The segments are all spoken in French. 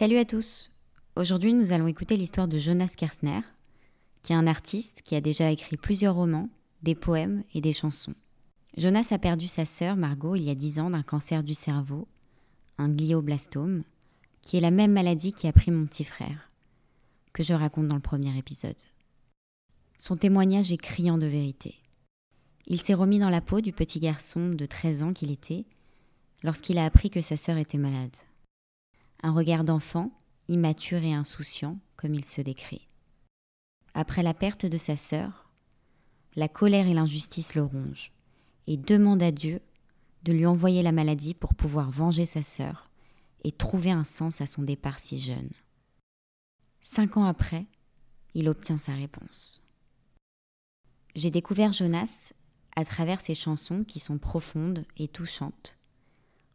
Salut à tous. Aujourd'hui, nous allons écouter l'histoire de Jonas Kersner, qui est un artiste qui a déjà écrit plusieurs romans, des poèmes et des chansons. Jonas a perdu sa sœur Margot il y a dix ans d'un cancer du cerveau, un glioblastome, qui est la même maladie qui a pris mon petit frère, que je raconte dans le premier épisode. Son témoignage est criant de vérité. Il s'est remis dans la peau du petit garçon de 13 ans qu'il était lorsqu'il a appris que sa sœur était malade. Un regard d'enfant, immature et insouciant, comme il se décrit. Après la perte de sa sœur, la colère et l'injustice le rongent, et demande à Dieu de lui envoyer la maladie pour pouvoir venger sa sœur et trouver un sens à son départ si jeune. Cinq ans après, il obtient sa réponse. J'ai découvert Jonas à travers ses chansons qui sont profondes et touchantes,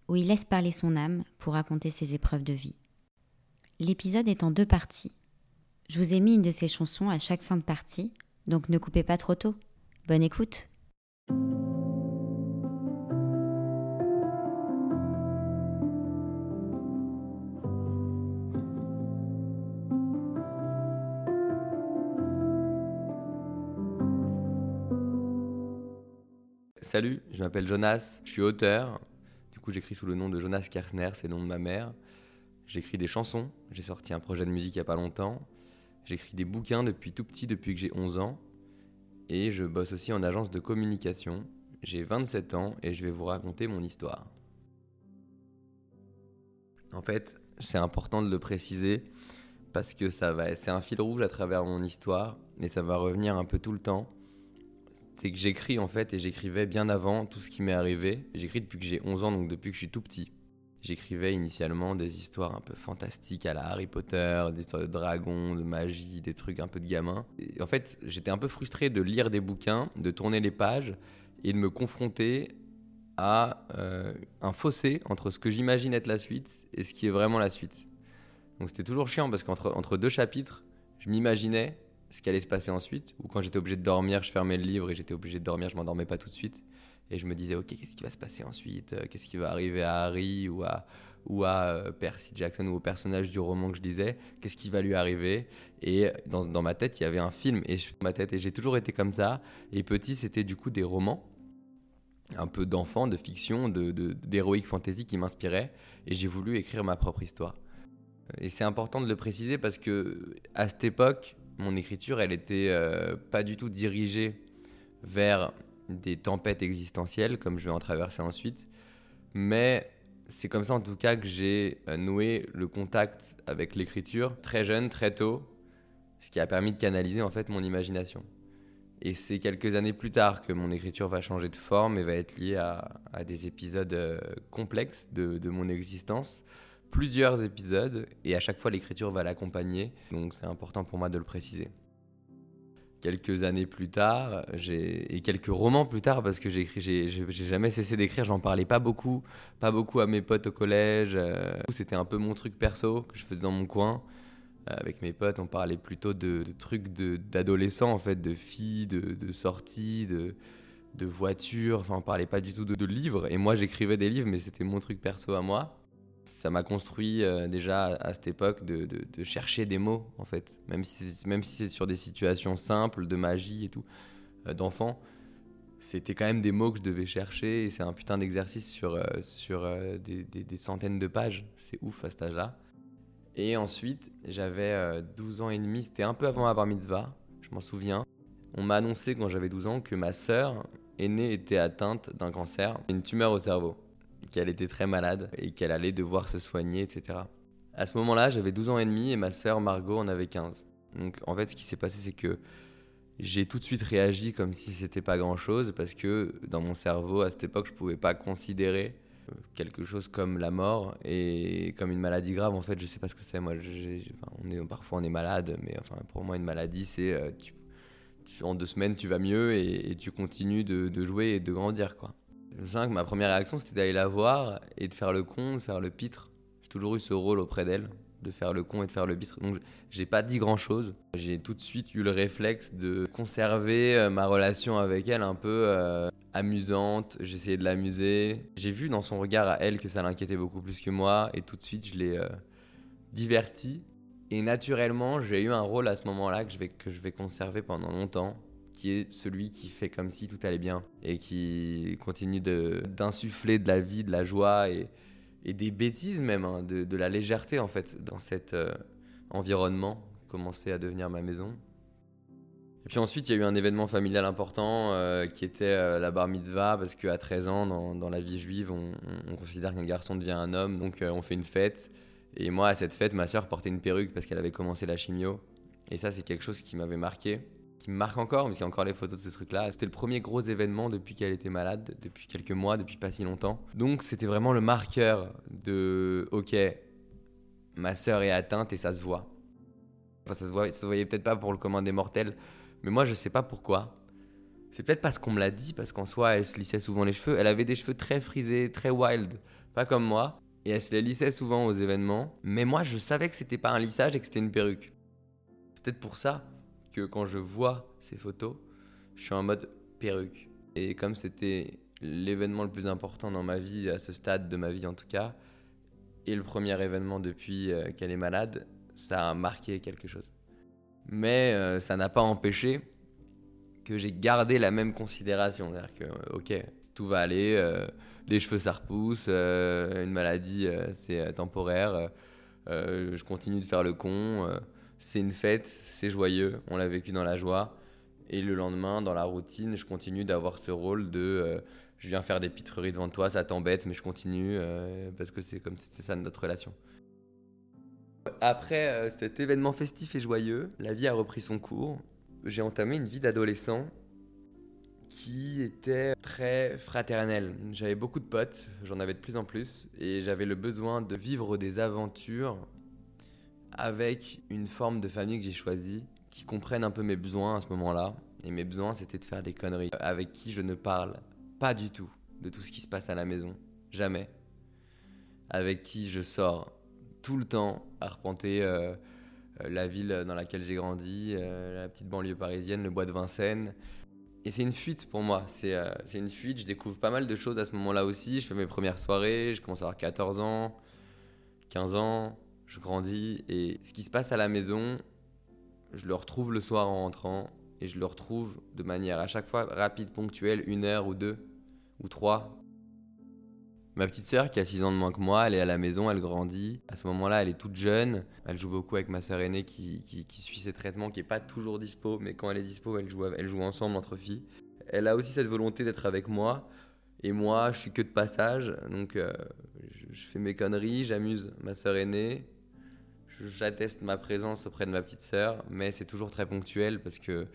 où il laisse parler son âme pour raconter ses épreuves de vie. L'épisode est en deux parties. Je vous ai mis une de ses chansons à chaque fin de partie, donc ne coupez pas trop tôt. Bonne écoute Salut, je m'appelle Jonas, je suis auteur. J'écris sous le nom de Jonas Kersner, c'est le nom de ma mère. J'écris des chansons, j'ai sorti un projet de musique il n'y a pas longtemps. J'écris des bouquins depuis tout petit, depuis que j'ai 11 ans. Et je bosse aussi en agence de communication. J'ai 27 ans et je vais vous raconter mon histoire. En fait, c'est important de le préciser parce que ça va, c'est un fil rouge à travers mon histoire et ça va revenir un peu tout le temps c'est que j'écris en fait et j'écrivais bien avant tout ce qui m'est arrivé. J'écris depuis que j'ai 11 ans, donc depuis que je suis tout petit. J'écrivais initialement des histoires un peu fantastiques à la Harry Potter, des histoires de dragons, de magie, des trucs un peu de gamin. En fait, j'étais un peu frustré de lire des bouquins, de tourner les pages et de me confronter à euh, un fossé entre ce que j'imagine être la suite et ce qui est vraiment la suite. Donc c'était toujours chiant parce qu'entre entre deux chapitres, je m'imaginais ce qui allait se passer ensuite. Ou quand j'étais obligé de dormir, je fermais le livre et j'étais obligé de dormir, je m'endormais pas tout de suite. Et je me disais, ok, qu'est-ce qui va se passer ensuite? Euh, Qu'est-ce qui va arriver à Harry ou à, ou à euh, Percy Jackson ou au personnage du roman que je lisais? Qu'est-ce qui va lui arriver? Et dans, dans, ma tête, il y avait un film et ma tête et j'ai toujours été comme ça. Et petit, c'était du coup des romans, un peu d'enfants, de fiction, de d'héroïque fantasy qui m'inspiraient. Et j'ai voulu écrire ma propre histoire. Et c'est important de le préciser parce que à cette époque, mon écriture, elle était euh, pas du tout dirigée vers des tempêtes existentielles, comme je vais en traverser ensuite, mais c'est comme ça en tout cas que j'ai euh, noué le contact avec l'écriture très jeune, très tôt, ce qui a permis de canaliser en fait mon imagination. Et c'est quelques années plus tard que mon écriture va changer de forme et va être liée à, des épisodes euh, complexes de, de mon existence plusieurs épisodes et à chaque fois l'écriture va l'accompagner. Donc c'est important pour moi de le préciser. Quelques années plus tard, et quelques romans plus tard, parce que j'ai jamais cessé d'écrire, j'en parlais pas beaucoup, pas beaucoup à mes potes au collège. Euh, c'était un peu mon truc perso que je faisais dans mon coin. Euh, avec mes potes, on parlait plutôt de, trucs d'adolescents, en fait, de filles, de, sorties, de, voitures. Enfin, on parlait pas du tout de livres. Et moi, j'écrivais des livres, mais c'était mon truc perso à moi ça m'a construit euh, déjà à cette époque de, chercher des mots, en fait. Même si, c'est sur des situations simples, de magie et tout, euh, d'enfants, c'était quand même des mots que je devais chercher. Et c'est un putain d'exercice sur, euh, des, des, centaines de pages. C'est ouf à cet âge-là. Et ensuite, j'avais 12 ans et demi, c'était un peu avant ma bar mitzvah, je m'en souviens. On m'a annoncé quand j'avais 12 ans que ma sœur aînée était atteinte d'un cancer, une tumeur au cerveau qu'elle était très malade et qu'elle allait devoir se soigner, etc. À ce moment-là, j'avais 12 ans et demi et ma sœur Margot en avait 15. Donc en fait, ce qui s'est passé, c'est que j'ai tout de suite réagi comme si c'était pas grand-chose parce que dans mon cerveau, à cette époque, je pouvais pas considérer quelque chose comme la mort et comme une maladie grave. En fait, je sais pas ce que c'est. Moi, on est, parfois on est malade, mais enfin, pour moi, une maladie, c'est euh, en deux semaines, tu vas mieux et, tu continues de, de, jouer et de grandir, quoi. Que ma première réaction, c'était d'aller la voir et de faire le con, de faire le pitre. J'ai toujours eu ce rôle auprès d'elle, de faire le con et de faire le pitre. Donc, j'ai pas dit grand chose. J'ai tout de suite eu le réflexe de conserver euh, ma relation avec elle un peu euh, amusante. J'essayais de l'amuser. J'ai vu dans son regard à elle que ça l'inquiétait beaucoup plus que moi. Et tout de suite, je l'ai. Euh, diverti. Et naturellement, j'ai eu un rôle à ce moment-là que que je vais conserver pendant longtemps, qui est celui qui fait comme si tout allait bien et qui continue d'insuffler de, la vie, de la joie et, des bêtises même, hein, de, la légèreté en fait dans cet euh, environnement commençait à devenir ma maison. Et puis ensuite, il y a eu un événement familial important euh, qui était euh, la bar mitzvah, parce qu'à 13 ans, dans, dans, la vie juive, on, on considère qu'un garçon devient un homme, donc on fait une fête. Et moi, à cette fête, ma sœur portait une perruque parce qu'elle avait commencé la chimio. Et ça, c'est quelque chose qui m'avait marqué qui me marque encore, parce qu'il y a encore les photos de ce truc-là. C'était le premier gros événement depuis qu'elle était malade, depuis quelques mois, depuis pas si longtemps. Donc c'était vraiment le marqueur de OK, ma sœur est atteinte et ça se voit. Enfin, ça se, voit, ça se voyait peut-être pas pour le commun des mortels, mais moi je sais pas pourquoi. C'est peut-être parce qu'on me l'a dit, parce qu'en soi elle se lissait souvent les cheveux. Elle avait des cheveux très frisés, très wild, pas comme moi. Et elle se les lissait souvent aux événements. Mais moi je savais que c'était pas un lissage et que c'était une perruque. Peut-être pour ça quand je vois ces photos, je suis en mode perruque. Et comme c'était l'événement le plus important dans ma vie, à ce stade de ma vie en tout cas, et le premier événement depuis euh, qu'elle est malade, ça a marqué quelque chose. Mais euh, ça n'a pas empêché que j'ai gardé la même considération. C'est-à-dire que, euh, ok, tout va aller, les cheveux ça repousse, une maladie c'est temporaire, je continue de faire le con c'est une fête, c'est joyeux, on l'a vécu dans la joie. Et le lendemain, dans la routine, je continue d'avoir ce rôle de euh, je viens faire des pitreries devant toi, ça t'embête, mais je continue euh, parce que c'est comme c'était ça notre relation. Après euh, cet événement festif et joyeux, la vie a repris son cours. J'ai entamé une vie d'adolescent qui était très fraternelle. J'avais beaucoup de potes, j'en avais de plus en plus, et j'avais le besoin de vivre des aventures avec une forme de famille que j'ai choisie, qui comprenne un peu mes besoins à ce moment-là. Et mes besoins, c'était de faire des conneries. Avec qui je ne parle pas du tout de tout ce qui se passe à la maison. Jamais. Avec qui je sors tout le temps arpenter euh, euh, la ville dans laquelle j'ai grandi, euh, la petite banlieue parisienne, le bois de Vincennes. Et c'est une fuite pour moi. C'est une fuite. Je découvre pas mal de choses à ce moment-là aussi. Je fais mes premières soirées. Je commence à avoir 14 ans, 15 ans je grandis et ce qui se passe à la maison, je le retrouve le soir en rentrant et je le retrouve de manière à chaque fois rapide, ponctuelle, une heure ou deux ou trois. Ma petite sœur qui a 6 ans de moins que moi, elle est à la maison, elle grandit. À ce moment-là, elle est toute jeune. Elle joue beaucoup avec ma sœur aînée qui, suit ses traitements, qui n'est pas toujours dispo, mais quand elle est dispo, elle joue, elle joue ensemble entre filles. Elle a aussi cette volonté d'être avec moi. Et moi, je suis que de passage, donc euh, je, je, fais mes conneries, j'amuse ma sœur aînée, j'atteste ma présence auprès de ma petite sœur, mais c'est toujours très ponctuel parce que,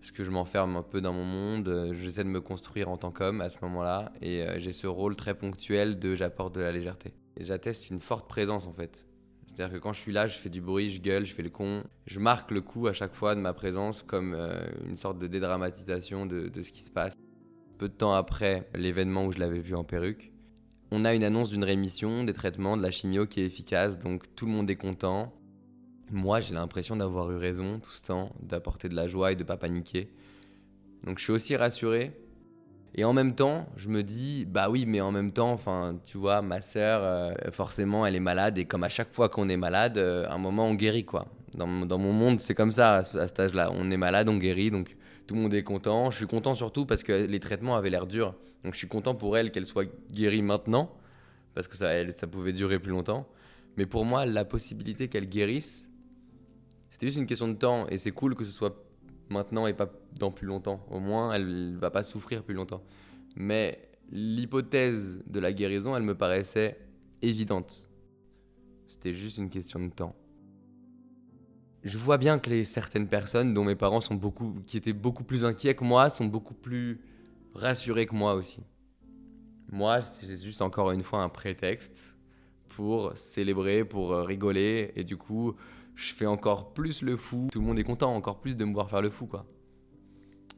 parce que je m'enferme un peu dans mon monde, j'essaie de me construire en tant qu'homme à ce moment-là, et euh, j'ai ce rôle très ponctuel de j'apporte de la légèreté. Et j'atteste une forte présence en fait. C'est-à-dire que quand je suis là, je fais du bruit, je gueule, je fais le con. Je marque le coup à chaque fois de ma présence comme euh, une sorte de dédramatisation de, de ce qui se passe. Peu de temps après l'événement où je l'avais vu en perruque, on a une annonce d'une rémission, des traitements, de la chimio qui est efficace, donc tout le monde est content. Moi, j'ai l'impression d'avoir eu raison tout ce temps, d'apporter de la joie et de pas paniquer. Donc je suis aussi rassuré. Et en même temps, je me dis, bah oui, mais en même temps, enfin, tu vois, ma sœur, euh, forcément, elle est malade. Et comme à chaque fois qu'on est malade, euh, à un moment, on guérit, quoi. Dans, mon monde, c'est comme ça, à, à cet âge-là. On est malade, on guérit, donc tout le monde est content. Je suis content surtout parce que les traitements avaient l'air durs. Donc je suis content pour elle qu'elle soit guérie maintenant, parce que ça, ça pouvait durer plus longtemps. Mais pour moi, la possibilité qu'elle guérisse, c'était juste une question de temps. Et c'est cool que ce soit maintenant et pas dans plus longtemps. Au moins, elle va pas souffrir plus longtemps. Mais l'hypothèse de la guérison, elle me paraissait évidente. C'était juste une question de temps je vois bien que les certaines personnes dont mes parents sont beaucoup, qui étaient beaucoup plus inquiets que moi, sont beaucoup plus rassurés que moi aussi. Moi, c'est juste encore une fois un prétexte pour célébrer, pour rigoler, et du coup, je fais encore plus le fou. Tout le monde est content, encore plus de me voir faire le fou, quoi.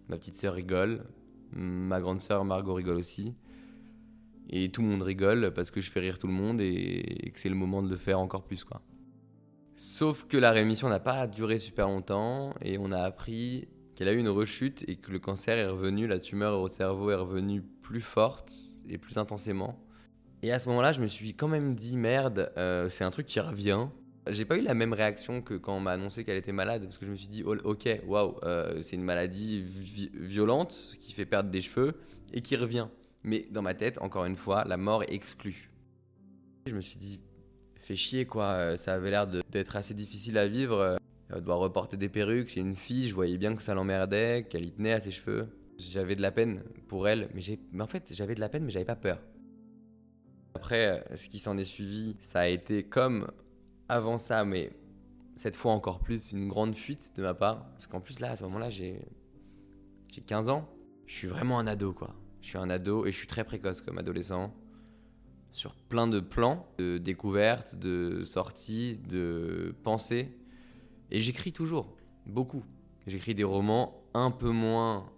Ma petite sœur rigole, ma grande sœur Margot rigole aussi, et tout le monde rigole parce que je fais rire tout le monde et que c'est le moment de le faire encore plus, quoi. Sauf que la rémission n'a pas duré super longtemps et on a appris qu'elle a eu une rechute et que le cancer est revenu, la tumeur au cerveau est revenue plus forte et plus intensément. Et à ce moment-là, je me suis quand même dit merde, euh, c'est un truc qui revient. J'ai pas eu la même réaction que quand on m'a annoncé qu'elle était malade, parce que je me suis dit, oh, ok, waouh, euh, c'est une maladie violente qui fait perdre des cheveux et qui revient. Mais dans ma tête, encore une fois, la mort est exclue. Je me suis dit, fais chier quoi, euh, ça avait l'air d'être assez difficile à vivre. Euh, doit reporter des perruques, c'est une fille, je voyais bien que ça l'emmerdait, qu'elle y tenait à ses cheveux. J'avais de la peine pour elle, mais, mais en fait, j'avais de la peine, mais j'avais pas peur. Après, ce qui s'en est suivi, ça a été comme avant ça, mais cette fois encore plus, une grande fuite de ma part. Parce qu'en plus, là, à ce moment-là, j'ai 15 ans. Je suis vraiment un ado, quoi. Je suis un ado et je suis très précoce comme adolescent. Sur plein de plans, de découvertes, de sorties, de pensées. Et j'écris toujours, beaucoup. J'écris des romans un peu moins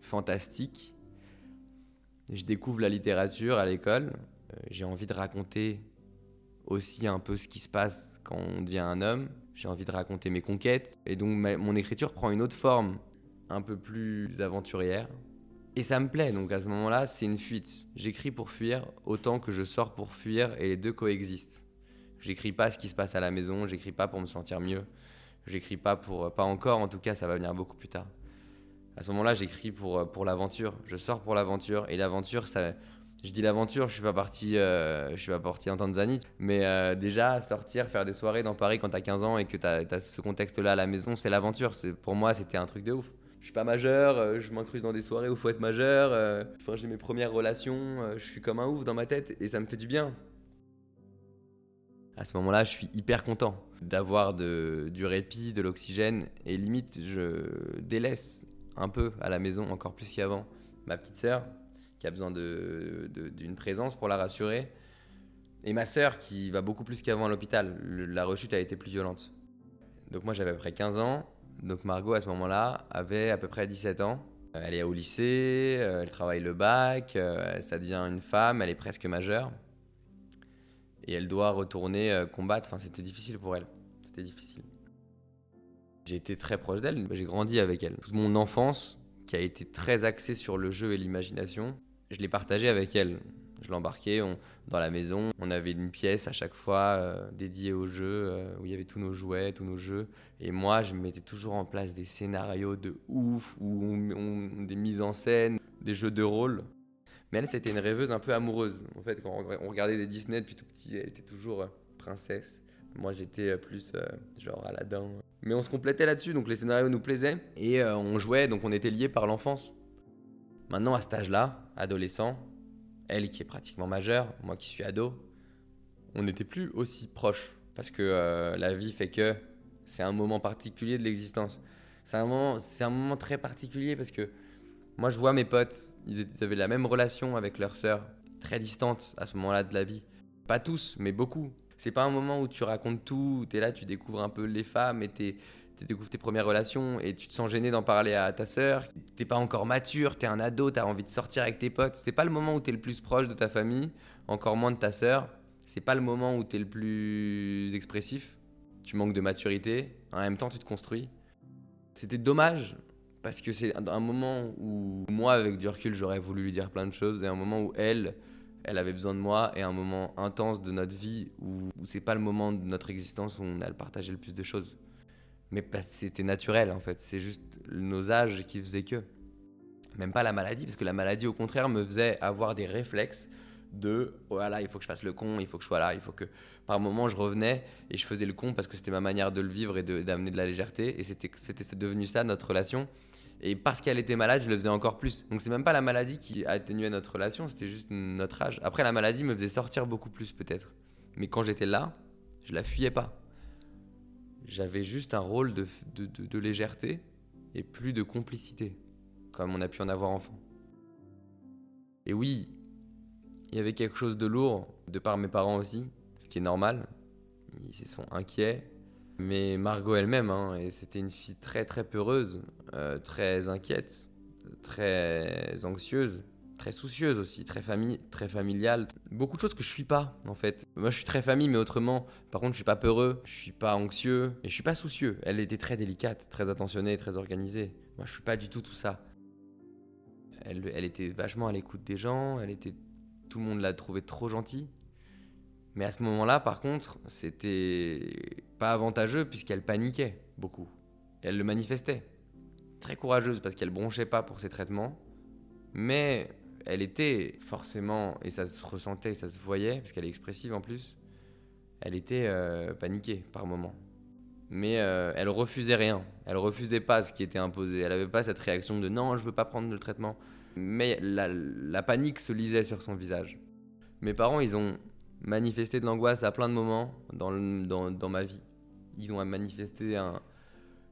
fantastiques. Je découvre la littérature à l'école. Euh, j'ai envie de raconter aussi un peu ce qui se passe quand on devient un homme. J'ai envie de raconter mes conquêtes. Et donc mon écriture prend une autre forme, un peu plus aventurière. Et ça me plaît, donc à ce moment-là, c'est une fuite. J'écris pour fuir autant que je sors pour fuir et les deux coexistent. J'écris pas ce qui se passe à la maison, j'écris pas pour me sentir mieux. J'écris pas pour. Pas encore, en tout cas, ça va venir beaucoup plus tard. À ce moment-là, j'écris pour, pour l'aventure. Je sors pour l'aventure. Et l'aventure, ça, je dis l'aventure, je suis pas parti, euh, je suis pas parti en Tanzanie, mais euh, déjà sortir, faire des soirées dans Paris quand t'as 15 ans et que t'as as ce contexte-là à la maison, c'est l'aventure. Pour moi, c'était un truc de ouf. Je suis pas majeur, euh, je m'incruse dans des soirées où faut être majeur. Enfin, j'ai mes premières relations, je suis comme un ouf dans ma tête et ça me fait du bien. À ce moment-là, je suis hyper content d'avoir du répit, de l'oxygène et limite, je délaisse un peu à la maison, encore plus qu'avant, ma petite sœur qui a besoin d'une présence pour la rassurer. Et ma sœur qui va beaucoup plus qu'avant à l'hôpital. La rechute a été plus violente. Donc moi j'avais à peu près 15 ans. Donc Margot à ce moment-là avait à peu près 17 ans. Elle est au lycée, euh, elle travaille le bac, euh, ça devient une femme, elle est presque majeure. Et elle doit retourner euh, combattre. Enfin c'était difficile pour elle. C'était difficile. J'ai été très proche d'elle, j'ai grandi avec elle. Toute mon enfance, qui a été très axée sur le jeu et l'imagination, je l'ai partagé avec elle. Je l'embarquais dans la maison. On avait une pièce à chaque fois euh, dédiée au jeu, euh, où il y avait tous nos jouets, tous nos jeux. Et moi, je mettais toujours en place des scénarios de ouf, ou des mises en scène, des jeux de rôle. Mais elle, c'était une rêveuse un peu amoureuse. En fait, quand on regardait des Disney depuis tout petit, elle était toujours euh, princesse. Moi, j'étais plus genre Aladdin. Mais on se complétait là-dessus, donc les scénarios nous plaisaient. Et on jouait, donc on était liés par l'enfance. Maintenant, à cet âge-là, adolescent, elle qui est pratiquement majeure, moi qui suis ado, on n'était plus aussi proches. Parce que euh, la vie fait que c'est un moment particulier de l'existence. C'est un, un moment très particulier parce que moi, je vois mes potes, ils, avaient la même relation avec leur sœur, très distante à ce moment-là de la vie. Pas tous, mais beaucoup. C'est pas un moment où tu racontes tout, tu es là, tu découvres un peu les femmes et tu tu découvres tes premières relations et tu te sens gêné d'en parler à ta sœur, t'es pas encore mature, t'es un ado, t'as envie de sortir avec tes potes, c'est pas le moment où t'es le plus proche de ta famille, encore moins de ta sœur, c'est pas le moment où t'es le plus expressif, tu manques de maturité, en même temps tu te construis. C'était dommage parce que c'est un moment où moi avec du recul j'aurais voulu lui dire plein de choses et un moment où elle elle avait besoin de moi et un moment intense de notre vie où, où c'est pas le moment de notre existence où on a partagé le plus de choses mais c'était naturel en fait. C'est juste nos âges qui faisaient que. Même pas la maladie, parce que la maladie au contraire me faisait avoir des réflexes de voilà, il faut que je fasse le con, il faut que je sois là, il faut que. Par moment, je revenais et je faisais le con parce que c'était ma manière de le vivre et d'amener de, la légèreté. Et c'était devenu ça notre relation. Et parce qu'elle était malade, je le faisais encore plus. Donc c'est même pas la maladie qui atténuait notre relation, c'était juste notre âge. Après, la maladie me faisait sortir beaucoup plus peut-être. Mais quand j'étais là, je la fuyais pas j'avais juste un rôle de, légèreté et plus de complicité, comme on a pu en avoir enfant. Et oui, il y avait quelque chose de lourd, de par mes parents aussi, ce qui est normal. Ils se sont inquiets. Mais Margot elle-même, hein, et c'était une fille très très peureuse, euh, très inquiète, très anxieuse très soucieuse aussi, très, famille, très familiale. Beaucoup de choses que je suis pas, en fait. Moi, je suis très famille, mais autrement, par contre, je suis pas peureux, je suis pas anxieux, et je suis pas soucieux. Elle était très délicate, très attentionnée, très organisée. Moi, je suis pas du tout tout ça. Elle, était vachement à l'écoute des gens, elle était... Tout le monde l'a trouvée trop gentille. Mais à ce moment-là, par contre, c'était pas avantageux puisqu'elle paniquait beaucoup. elle le manifestait. Très courageuse parce qu'elle bronchait pas pour ses traitements, mais elle était forcément, et ça se ressentait, ça se voyait, parce qu'elle est expressive en plus, elle était euh, paniquée par moments. Mais euh, elle refusait rien. Elle refusait pas ce qui était imposé. Elle n'avait pas cette réaction de non, je veux pas prendre le traitement. Mais la panique se lisait sur son visage. Mes parents, ils ont manifesté de l'angoisse à plein de moments dans, dans, dans, ma vie. Ils ont manifesté.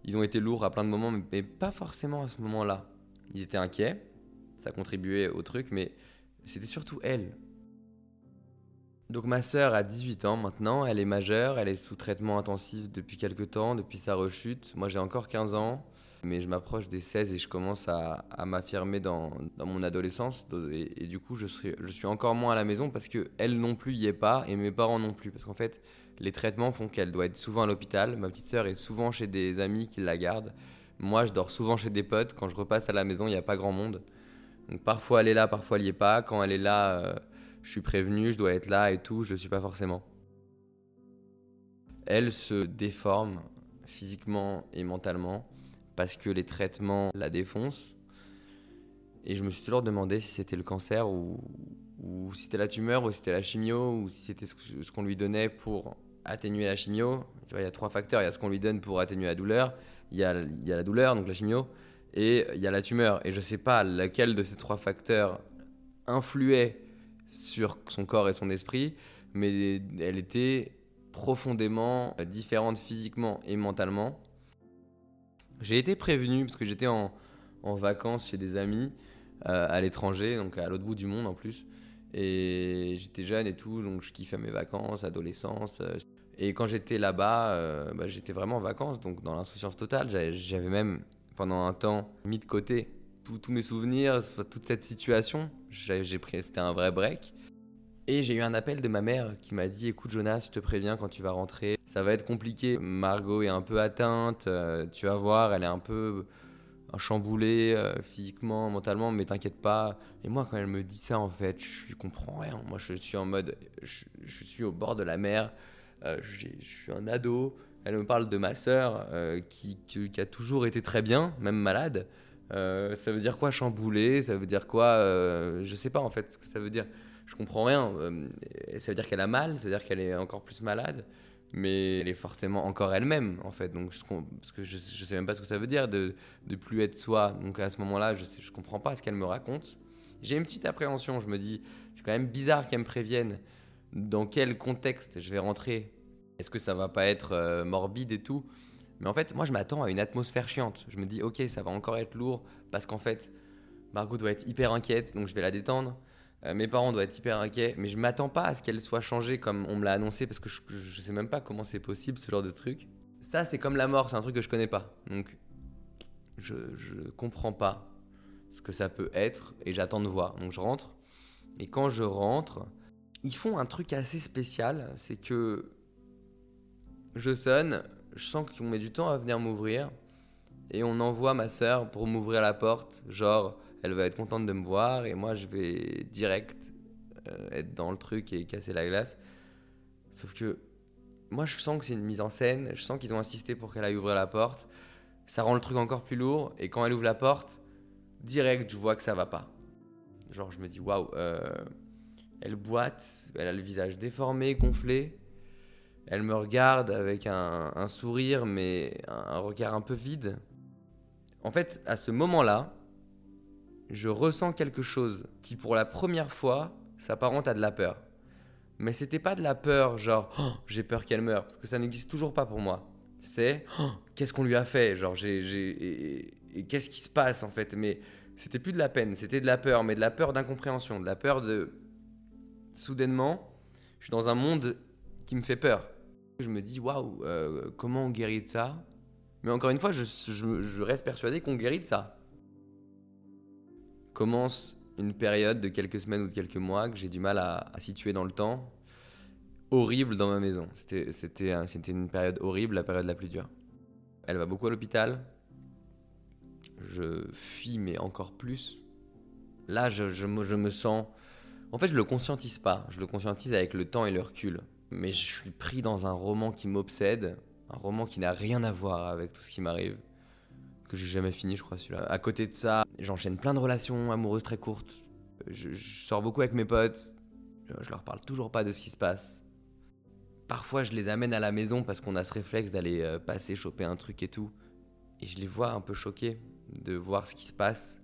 Ils ont été lourds à plein de moments, mais pas forcément à ce moment-là. Ils étaient inquiets, ça contribuait au truc, mais c'était surtout elle. Donc ma sœur a 18 ans maintenant, elle est majeure, elle est sous traitement intensif depuis quelques temps, depuis sa rechute. Moi j'ai encore 15 ans mais je m'approche des 16 et je commence à, m'affirmer dans, mon adolescence. Et, du coup, je suis, encore moins à la maison parce qu'elle non plus y est pas et mes parents non plus. Parce qu'en fait, les traitements font qu'elle doit être souvent à l'hôpital. Ma petite sœur est souvent chez des amis qui la gardent. Moi, je dors souvent chez des potes. Quand je repasse à la maison, il n'y a pas grand monde. Donc parfois elle est là, parfois elle n'y est pas. Quand elle est là, euh, je suis prévenu, je dois être là et tout. Je ne suis pas forcément. Elle se déforme physiquement et mentalement parce que les traitements la défoncent. Et je me suis toujours demandé si c'était le cancer ou, si c'était la tumeur ou si c'était la chimio ou si c'était ce qu'on lui donnait pour atténuer la chimio. Il y a trois facteurs. Il y a ce qu'on lui donne pour atténuer la douleur, il y a, il y a la douleur, donc la chimio, et il y a la tumeur. Et je ne sais pas lequel de ces trois facteurs influait sur son corps et son esprit, mais elle était profondément différente physiquement et mentalement. J'ai été prévenu parce que j'étais en, vacances chez des amis euh, à l'étranger, donc à l'autre bout du monde en plus. Et j'étais jeune et tout, donc je kiffais mes vacances, adolescence. Euh. Et quand j'étais là-bas, euh, bah, j'étais vraiment en vacances, donc dans l'insouciance totale. J'avais même, pendant un temps, mis de côté tous mes souvenirs, toute cette situation. C'était un vrai break. Et j'ai eu un appel de ma mère qui m'a dit Écoute, Jonas, je te préviens quand tu vas rentrer, ça va être compliqué. Margot est un peu atteinte, euh, tu vas voir, elle est un peu chamboulée euh, physiquement, mentalement, mais t'inquiète pas. Et moi, quand elle me dit ça, en fait, je comprends rien. Moi, je suis en mode Je, suis au bord de la mer, euh, je suis un ado. Elle me parle de ma sœur qui, a toujours été très bien, même malade. ça veut dire quoi chamboulée? Ça veut dire quoi Je sais pas en fait ce que ça veut dire je comprends rien. Euh, ça veut dire qu'elle a mal, ça veut dire qu'elle est encore plus malade, mais elle est forcément encore elle-même, en fait. Donc, parce que je, ne sais même pas ce que ça veut dire de, de plus être soi. Donc, à ce moment-là, je ne je comprends pas ce qu'elle me raconte. J'ai une petite appréhension. Je me dis, c'est quand même bizarre qu'elle me prévienne dans quel contexte je vais rentrer. Est-ce que ça va pas être euh, morbide et tout? Mais en fait, moi, je m'attends à une atmosphère chiante. Je me dis, ok, ça va encore être lourd parce qu'en fait, Margot doit être hyper inquiète, donc je vais la détendre. Euh, mes parents doivent être hyper inquiets, mais je m'attends pas à ce qu'elle soit changée comme on me l'a annoncé parce que je, je, sais même pas comment c'est possible ce genre de truc. Ça, c'est comme la mort, c'est un truc que je connais pas. Donc, je, je comprends pas ce que ça peut être et j'attends de voir. Donc, je rentre. Et quand je rentre, ils font un truc assez spécial c'est que je sonne, je sens qu'on met du temps à venir m'ouvrir et on envoie ma soeur pour m'ouvrir la porte, genre elle va être contente de me voir et moi je vais direct euh, être dans le truc et casser la glace. Sauf que moi je sens que c'est une mise en scène, je sens qu'ils ont insisté pour qu'elle aille ouvrir la porte. Ça rend le truc encore plus lourd et quand elle ouvre la porte, direct je vois que ça va pas. Genre je me dis waouh, euh, elle boite, elle a le visage déformé, gonflé. Elle me regarde avec un, sourire mais un regard un peu vide. En fait, à ce moment-là, je ressens quelque chose qui, pour la première fois, s'apparente à de la peur. Mais c'était pas de la peur, genre oh, j'ai peur qu'elle meure, parce que ça n'existe toujours pas pour moi. C'est oh, qu'est-ce qu'on lui a fait, genre j'ai, et, qu'est-ce qui se passe en fait? Mais c'était plus de la peine, c'était de la peur, mais de la peur d'incompréhension, de la peur de soudainement, je suis dans un monde qui me fait peur. Je me dis waouh, euh, comment on guérit de ça? Mais encore une fois, je, je reste persuadé qu'on guérit de ça commence une période de quelques semaines ou de quelques mois que j'ai du mal à, situer dans le temps, horrible dans ma maison. C'était une période horrible, la période la plus dure. Elle va beaucoup à l'hôpital. Je fuis, mais encore plus. Là, je, me, je, me, sens En fait, je le conscientise pas. Je le conscientise avec le temps et le recul. Mais je suis pris dans un roman qui m'obsède, un roman qui n'a rien à voir avec tout ce qui m'arrive, que j'ai jamais fini, je crois, celui-là. À côté de ça, j'enchaîne plein de relations amoureuses très courtes. Je, sors beaucoup avec mes potes. Je leur parle toujours pas de ce qui se passe. Parfois, je les amène à la maison parce qu'on a ce réflexe d'aller euh, passer, choper un truc et tout. Et je les vois un peu choqués de voir ce qui se passe.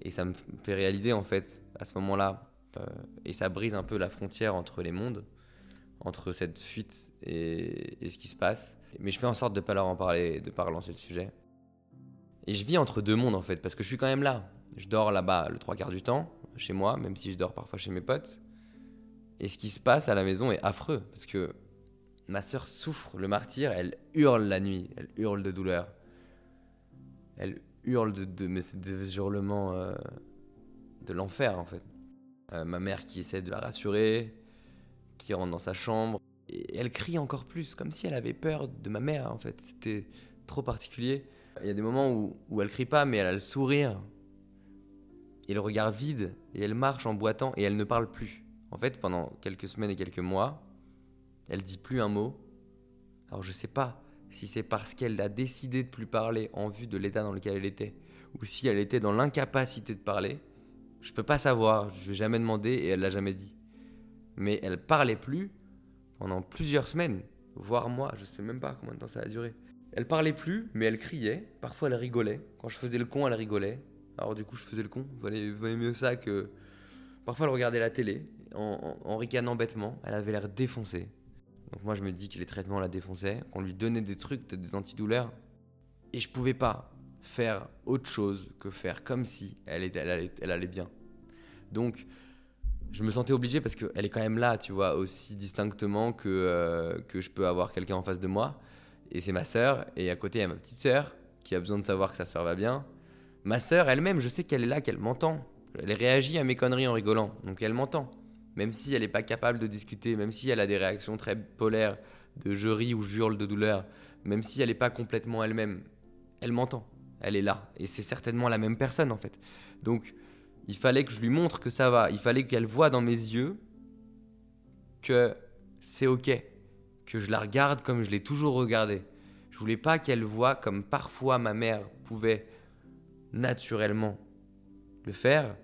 Et ça me fait réaliser, en fait, à ce moment-là, euh, et ça brise un peu la frontière entre les mondes, entre cette fuite et, et ce qui se passe. Mais je fais en sorte de pas leur en parler, de pas relancer le sujet. Et je vis entre deux mondes, en fait, parce que je suis quand même là. Je dors là-bas le trois quarts du temps, chez moi, même si je dors parfois chez mes potes. Et ce qui se passe à la maison est affreux, parce que ma sœur souffre le martyr, elle hurle la nuit, elle hurle de douleur. Elle hurle de, de mais des hurlements euh, de l'enfer en fait. Euh, ma mère qui essaie de la rassurer, qui rentre dans sa chambre, et elle crie encore plus, comme si elle avait peur de ma mère en fait. C'était trop particulier. Il y a des moments où, où elle crie pas, mais elle a le sourire et le regard vide, et elle marche en boitant, et elle ne parle plus. En fait, pendant quelques semaines et quelques mois, elle dit plus un mot. Alors je sais pas si c'est parce qu'elle a décidé de plus parler en vue de l'état dans lequel elle était, ou si elle était dans l'incapacité de parler. Je peux pas savoir, je vais jamais demander et elle l'a jamais dit. Mais elle parlait plus pendant plusieurs semaines, voire mois, je sais même pas combien de temps ça a duré. Elle parlait plus, mais elle criait, parfois elle rigolait. Quand je faisais le con, elle rigolait. Alors du coup, je faisais le con, valait, valait mieux ça que... Parfois elle regardait la télé, en, ricanant bêtement, elle avait l'air défoncée. Donc moi je me dis que les traitements la défonçaient, qu'on lui donnait des trucs, des antidouleurs, et je pouvais pas faire autre chose que faire comme si elle, était, elle, allait, elle allait bien. Donc je me sentais obligé parce qu'elle est quand même là, tu vois, aussi distinctement que, euh, que je peux avoir quelqu'un en face de moi. Et c'est ma sœur, et à côté il y a ma petite sœur qui a besoin de savoir que sa sœur va bien. Ma sœur elle-même, je sais qu'elle est là, qu'elle m'entend. Elle réagit à mes conneries en rigolant, donc elle m'entend même si elle n'est pas capable de discuter, même si elle a des réactions très polaires de je ris ou je de douleur, même si elle n'est pas complètement elle-même, elle m'entend, elle est là. Et c'est certainement la même personne en fait. Donc il fallait que je lui montre que ça va, il fallait qu'elle voie dans mes yeux que c'est ok, que je la regarde comme je l'ai toujours regardée. Je voulais pas qu'elle voie comme parfois ma mère pouvait naturellement le faire,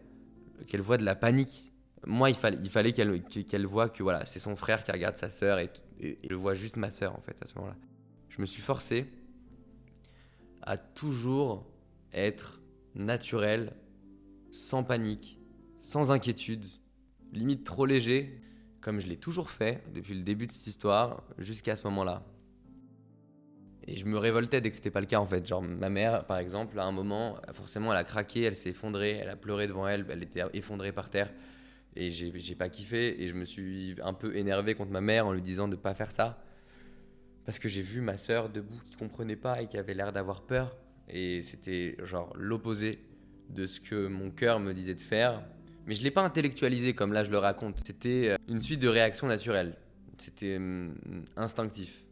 qu'elle voit de la panique moi, il fallait, qu'elle qu'elle voie que voilà, c'est son frère qui regarde sa sœur et, et, et, je vois juste ma sœur en fait à ce moment-là. Je me suis forcé à toujours être naturel, sans panique, sans inquiétude, limite trop léger, comme je l'ai toujours fait depuis le début de cette histoire jusqu'à ce moment-là. Et je me révoltais dès que c'était pas le cas en fait. Genre ma mère, par exemple, à un moment, forcément, elle a craqué, elle s'est effondrée, elle a pleuré devant elle, elle était effondrée par terre. Et j'ai pas kiffé et je me suis un peu énervé contre ma mère en lui disant de pas faire ça. Parce que j'ai vu ma sœur debout qui comprenait pas et qui avait l'air d'avoir peur. Et c'était genre l'opposé de ce que mon cœur me disait de faire. Mais je l'ai pas intellectualisé comme là je le raconte. C'était euh, une suite de réactions naturelles. C'était hum, instinctif.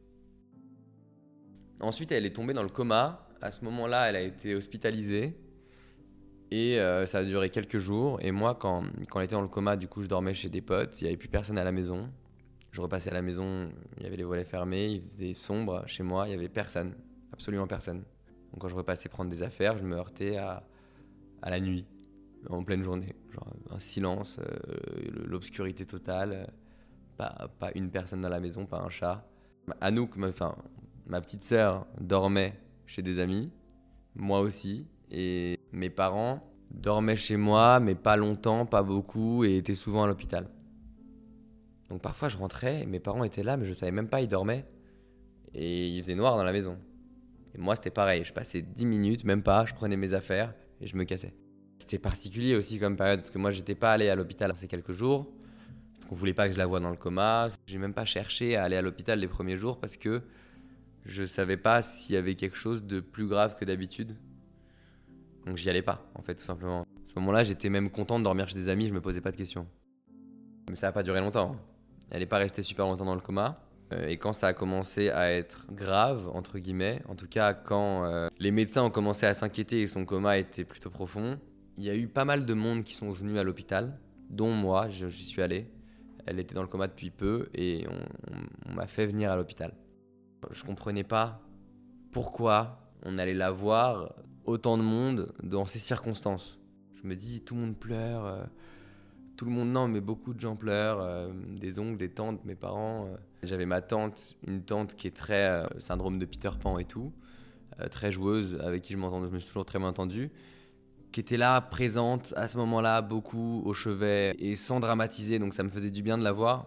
Ensuite, elle est tombée dans le coma. À ce moment-là, elle a été hospitalisée. Et euh, ça a duré quelques jours. Et moi, quand, quand elle était dans le coma, du coup, je dormais chez des potes. Il n'y avait plus personne à la maison. Je repassais à la maison, il y avait les volets fermés, il faisait sombre chez moi, il n'y avait personne, absolument personne. Donc quand je repassais prendre des affaires, je me heurtais à, à la nuit, en pleine journée. Genre un silence, euh, l'obscurité totale, pas, pas une personne dans la maison, pas un chat. Anouk, ma, ma petite sœur, dormait chez des amis, moi aussi, et mes parents dormaient chez moi, mais pas longtemps, pas beaucoup, et étaient souvent à l'hôpital. Donc parfois je rentrais, mes parents étaient là, mais je savais même pas, ils dormaient. Et il faisait noir dans la maison. Et moi c'était pareil, je passais 10 minutes, même pas, je prenais mes affaires et je me cassais. C'était particulier aussi comme période, parce que moi j'étais pas allé à l'hôpital ces quelques jours, parce qu'on voulait pas que je la voie dans le coma. J'ai même pas cherché à aller à l'hôpital les premiers jours parce que je savais pas s'il y avait quelque chose de plus grave que d'habitude. Donc j'y allais pas, en fait, tout simplement. À ce moment-là, j'étais même content de dormir chez des amis, je me posais pas de questions. Mais ça n'a pas duré longtemps. Elle n'est pas restée super longtemps dans le coma. Euh, et quand ça a commencé à être grave, entre guillemets, en tout cas quand euh, les médecins ont commencé à s'inquiéter et son coma était plutôt profond, il y a eu pas mal de monde qui sont venus à l'hôpital dont moi, j'y suis allé. Elle était dans le coma depuis peu et on, m'a fait venir à l'hôpital. Je comprenais pas pourquoi on allait la voir autant de monde dans ces circonstances. Je me dis, tout le monde pleure, euh, tout le monde non, mais beaucoup de gens pleurent, euh, des oncles, des tantes, mes parents. Euh. J'avais ma tante, une tante qui est très syndrome de Peter Pan et tout, très joueuse, avec qui je je me suis toujours très bien entendu qui était là, présente à ce moment-là, beaucoup au chevet et sans dramatiser, donc ça me faisait du bien de la voir.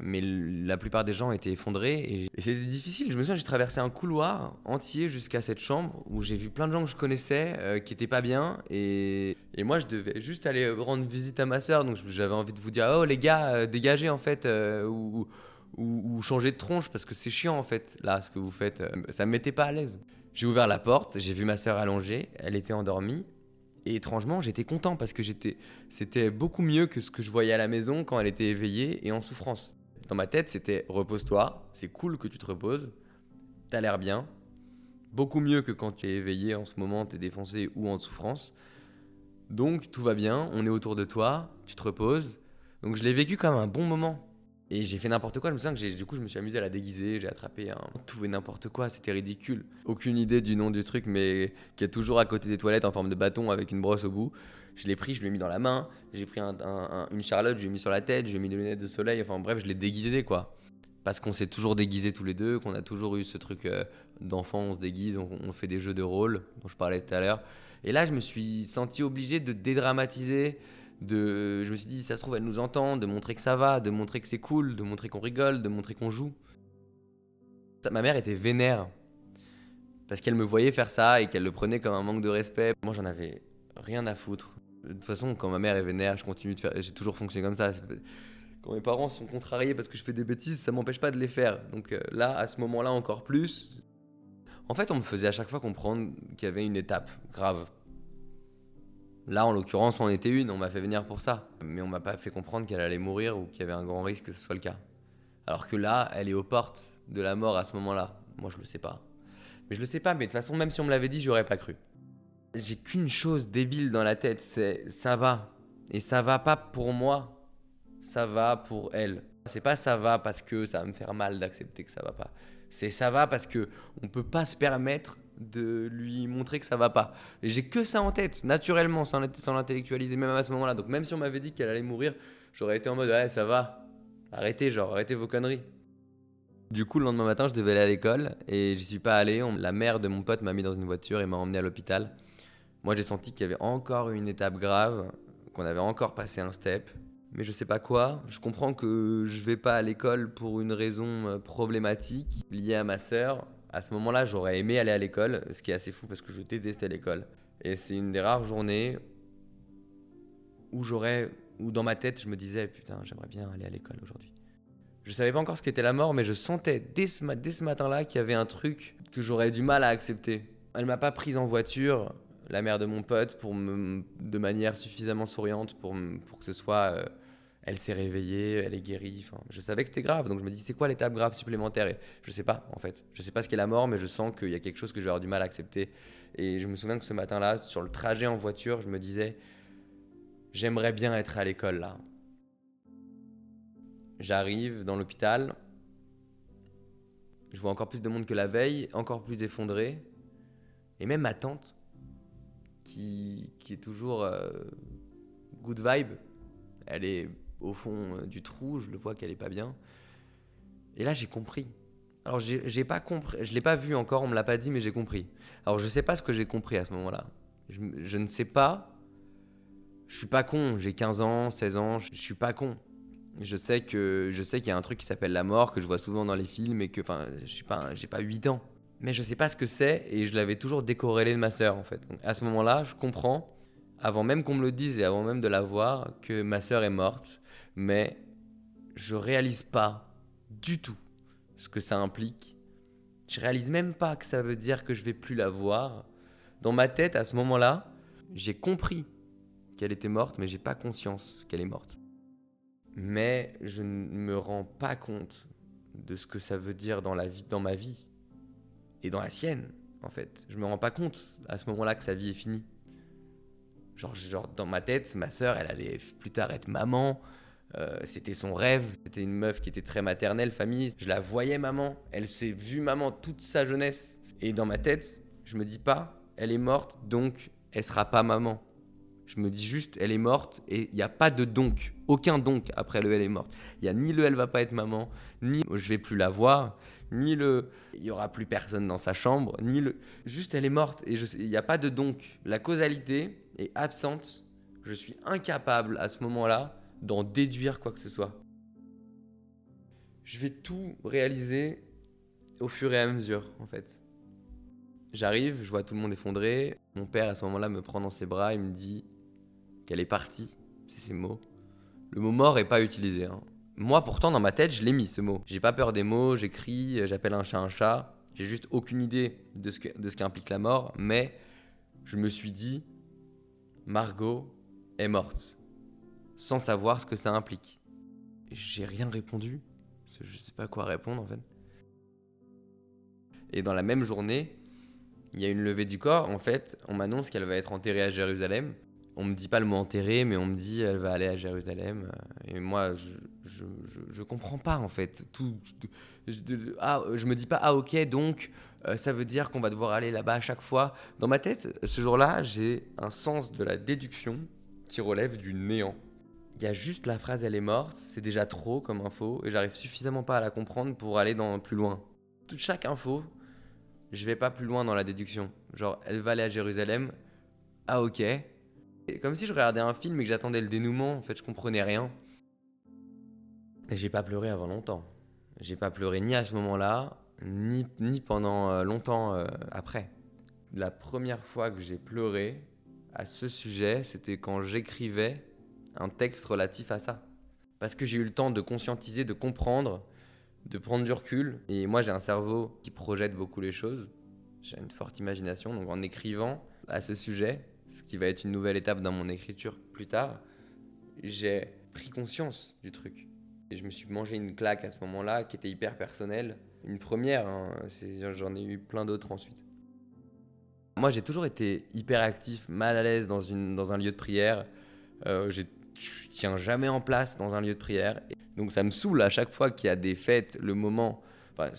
Mais la plupart des gens étaient effondrés et, c'était difficile. Je me souviens, j'ai traversé un couloir entier jusqu'à cette chambre où j'ai vu plein de gens que je connaissais euh, qui étaient pas bien et, et, moi je devais juste aller rendre visite à ma soeur. Donc j'avais envie de vous dire, oh les gars, euh, dégagez en fait euh, ou, ou, ou, changer de tronche parce que c'est chiant en fait là ce que vous faites. ça me mettait pas à l'aise. J'ai ouvert la porte, j'ai vu ma soeur allongée, elle était endormie et étrangement, j'étais content parce que j'étais, c'était beaucoup mieux que ce que je voyais à la maison quand elle était éveillée et en souffrance. Dans ma tête, c'était repose-toi, c'est cool que tu te reposes, t'as l'air bien, beaucoup mieux que quand tu es éveillé en ce moment, t'es défoncé ou en souffrance. Donc tout va bien, on est autour de toi, tu te reposes. Donc je l'ai vécu comme un bon moment. Et j'ai fait n'importe quoi. Je me souviens que du coup, je me suis amusé à la déguiser. J'ai attrapé un tout et n'importe quoi. C'était ridicule. Aucune idée du nom du truc, mais qui est toujours à côté des toilettes en forme de bâton avec une brosse au bout. Je l'ai pris, je l'ai mis dans la main. J'ai pris une charlotte, je l'ai mis sur la tête. J'ai mis des lunettes de soleil. Enfin bref, je l'ai déguisé quoi. Parce qu'on s'est toujours déguisé tous les deux, qu'on a toujours eu ce truc euh, d'enfant, on se déguise, on, on fait des jeux de rôle dont je parlais tout à l'heure. Et là, je me suis senti obligé de dédramatiser de, je me suis dit, ça se trouve, elle nous entend, de montrer que ça va, de montrer que c'est cool, de montrer qu'on rigole, de montrer qu'on joue. Ma mère était vénère parce qu'elle me voyait faire ça et qu'elle le prenait comme un manque de respect. Moi, j'en avais rien à foutre. De toute façon, quand ma mère est vénère, je continue de faire. J'ai toujours fonctionné comme ça. Quand mes parents sont contrariés parce que je fais des bêtises, ça m'empêche pas de les faire. Donc euh, là, à ce moment-là, encore plus. En fait, on me faisait à chaque fois comprendre qu'il y avait une étape grave Là, en l'occurrence, on était une, on m'a fait venir pour ça. Mais on m'a pas fait comprendre qu'elle allait mourir ou qu'il y avait un grand risque que ce soit le cas. Alors que là, elle est aux portes de la mort à ce moment-là. Moi, je le sais pas. Mais je le sais pas, mais de toute façon, même si on me l'avait dit, j'aurais pas cru. J'ai qu'une chose débile dans la tête, c'est ça va. Et ça va pas pour moi, ça va pour elle. C'est pas ça va parce que ça va me faire mal d'accepter que ça va pas. C'est ça va parce que on peut pas se permettre de lui montrer que ça va pas. Et j'ai que ça en tête, naturellement, sans, l'intellectualiser, même à ce moment-là. Donc même si on m'avait dit qu'elle allait mourir, j'aurais été en mode, ouais, ça va, arrêtez, genre, arrêtez vos conneries. Du coup, le lendemain matin, je devais aller à l'école et j'y suis pas allé. la mère de mon pote m'a mis dans une voiture et m'a emmené à l'hôpital. Moi, j'ai senti qu'il y avait encore une étape grave, qu'on avait encore passé un step, mais je sais pas quoi. Je comprends que je vais pas à l'école pour une raison euh, problématique liée à ma sœur à ce moment-là, j'aurais aimé aller à l'école, ce qui est assez fou parce que je détestais l'école. Et c'est une des rares journées où j'aurais, où dans ma tête, je me disais putain, j'aimerais bien aller à l'école aujourd'hui. Je savais pas encore ce qu'était la mort, mais je sentais dès ce, matin-là qu'il y avait un truc que j'aurais du mal à accepter. Elle m'a pas prise en voiture, la mère de mon pote, pour de manière suffisamment souriante pour, pour que ce soit euh, elle s'est réveillée, elle est guérie. Je savais que c'était grave, donc je me dis c'est quoi l'étape grave supplémentaire? Et Je sais pas en fait. Je sais pas ce qu'est la mort, mais je sens qu'il y a quelque chose que je vais avoir du mal à accepter. Et je me souviens que ce matin-là, sur le trajet en voiture, je me disais j'aimerais bien être à l'école là. J'arrive dans l'hôpital, je vois encore plus de monde que la veille, encore plus effondré, et même ma tante qui, qui est toujours euh, good vibe. Elle est au fond euh, du trou, je le vois qu'elle est pas bien. Et là, j'ai compris. Alors, j'ai pas compris, je l'ai pas vu encore, on me l'a pas dit, mais j'ai compris. Alors, je sais pas ce que j'ai compris à ce moment-là. Je, ne sais pas. Je suis pas con, j'ai 15 ans, 16 ans, je, suis pas con. Je sais que je sais qu'il y a un truc qui s'appelle la mort que je vois souvent dans les films et que enfin, je suis pas j'ai pas 8 ans. Mais je sais pas ce que c'est et je l'avais toujours décorrélé de ma sœur en fait. Donc, à ce moment-là, je comprends avant même qu'on me le dise et avant même de la voir que ma sœur est morte mais je réalise pas du tout ce que ça implique. Je réalise même pas que ça veut dire que je vais plus la voir. Dans ma tête, à ce moment-là, j'ai compris qu'elle était morte, mais j'ai pas conscience qu'elle est morte. Mais je ne me rends pas compte de ce que ça veut dire dans la vie, dans ma vie et dans la sienne, en fait. Je me rends pas compte à ce moment-là que sa vie est finie. Genre, genre dans ma tête, ma sœur, elle allait plus tard être maman. Euh, c'était son rêve. C'était une meuf qui était très maternelle, famille. Je la voyais maman. Elle s'est vue maman toute sa jeunesse. Et dans ma tête, je me dis pas, elle est morte, donc elle sera pas maman. Je me dis juste, elle est morte et il n'y a pas de donc, aucun donc après le elle est morte. Il y a ni le elle va pas être maman, ni je vais plus la voir, ni le il y aura plus personne dans sa chambre, ni le juste elle est morte et il n'y a pas de donc. La causalité est absente. Je suis incapable à ce moment-là d'en déduire quoi que ce soit. Je vais tout réaliser au fur et à mesure en fait. J'arrive, je vois tout le monde effondré. Mon père à ce moment-là me prend dans ses bras, il me dit qu'elle est partie. C'est ces mots. Le mot mort est pas utilisé. Hein. Moi, pourtant, dans ma tête, je l'ai mis ce mot. J'ai pas peur des mots, j'écris, j'appelle un chat un chat. J'ai juste aucune idée de ce, de ce qu'implique la mort, mais je me suis dit, Margot est morte, sans savoir ce que ça implique. J'ai rien répondu, parce que je sais pas quoi répondre en fait. Et dans la même journée, il y a une levée du corps. En fait, on m'annonce qu'elle va être enterrée à Jérusalem on me dit pas le mot enterré, mais on me dit elle va aller à Jérusalem. Et moi, je, je, comprends pas en fait. Tout, je, ah, je me dis pas ah ok donc euh, ça veut dire qu'on va devoir aller là-bas à chaque fois. Dans ma tête, ce jour-là, j'ai un sens de la déduction qui relève du néant. Il y a juste la phrase elle est morte, c'est déjà trop comme info et j'arrive suffisamment pas à la comprendre pour aller dans plus loin. Toute chaque info, je vais pas plus loin dans la déduction. Genre elle va aller à Jérusalem. Ah ok, comme si je regardais un film et que j'attendais le dénouement, en fait, je comprenais rien. Et j'ai pas pleuré avant longtemps. J'ai pas pleuré ni à ce moment-là, ni, ni pendant euh, longtemps euh, après. La première fois que j'ai pleuré à ce sujet, c'était quand j'écrivais un texte relatif à ça. Parce que j'ai eu le temps de conscientiser, de comprendre, de prendre du recul. Et moi, j'ai un cerveau qui projette beaucoup les choses. J'ai une forte imagination. Donc, en écrivant à ce sujet, ce qui va être une nouvelle étape dans mon écriture plus tard, j'ai pris conscience du truc. Et je me suis mangé une claque à ce moment-là qui était hyper personnelle. Une première, hein, j'en ai eu plein d'autres ensuite. Moi, j'ai toujours été hyper actif, mal à l'aise dans, dans un lieu de prière. Euh, je tiens jamais en place dans un lieu de prière. Donc ça me saoule à chaque fois qu'il y a des fêtes, le moment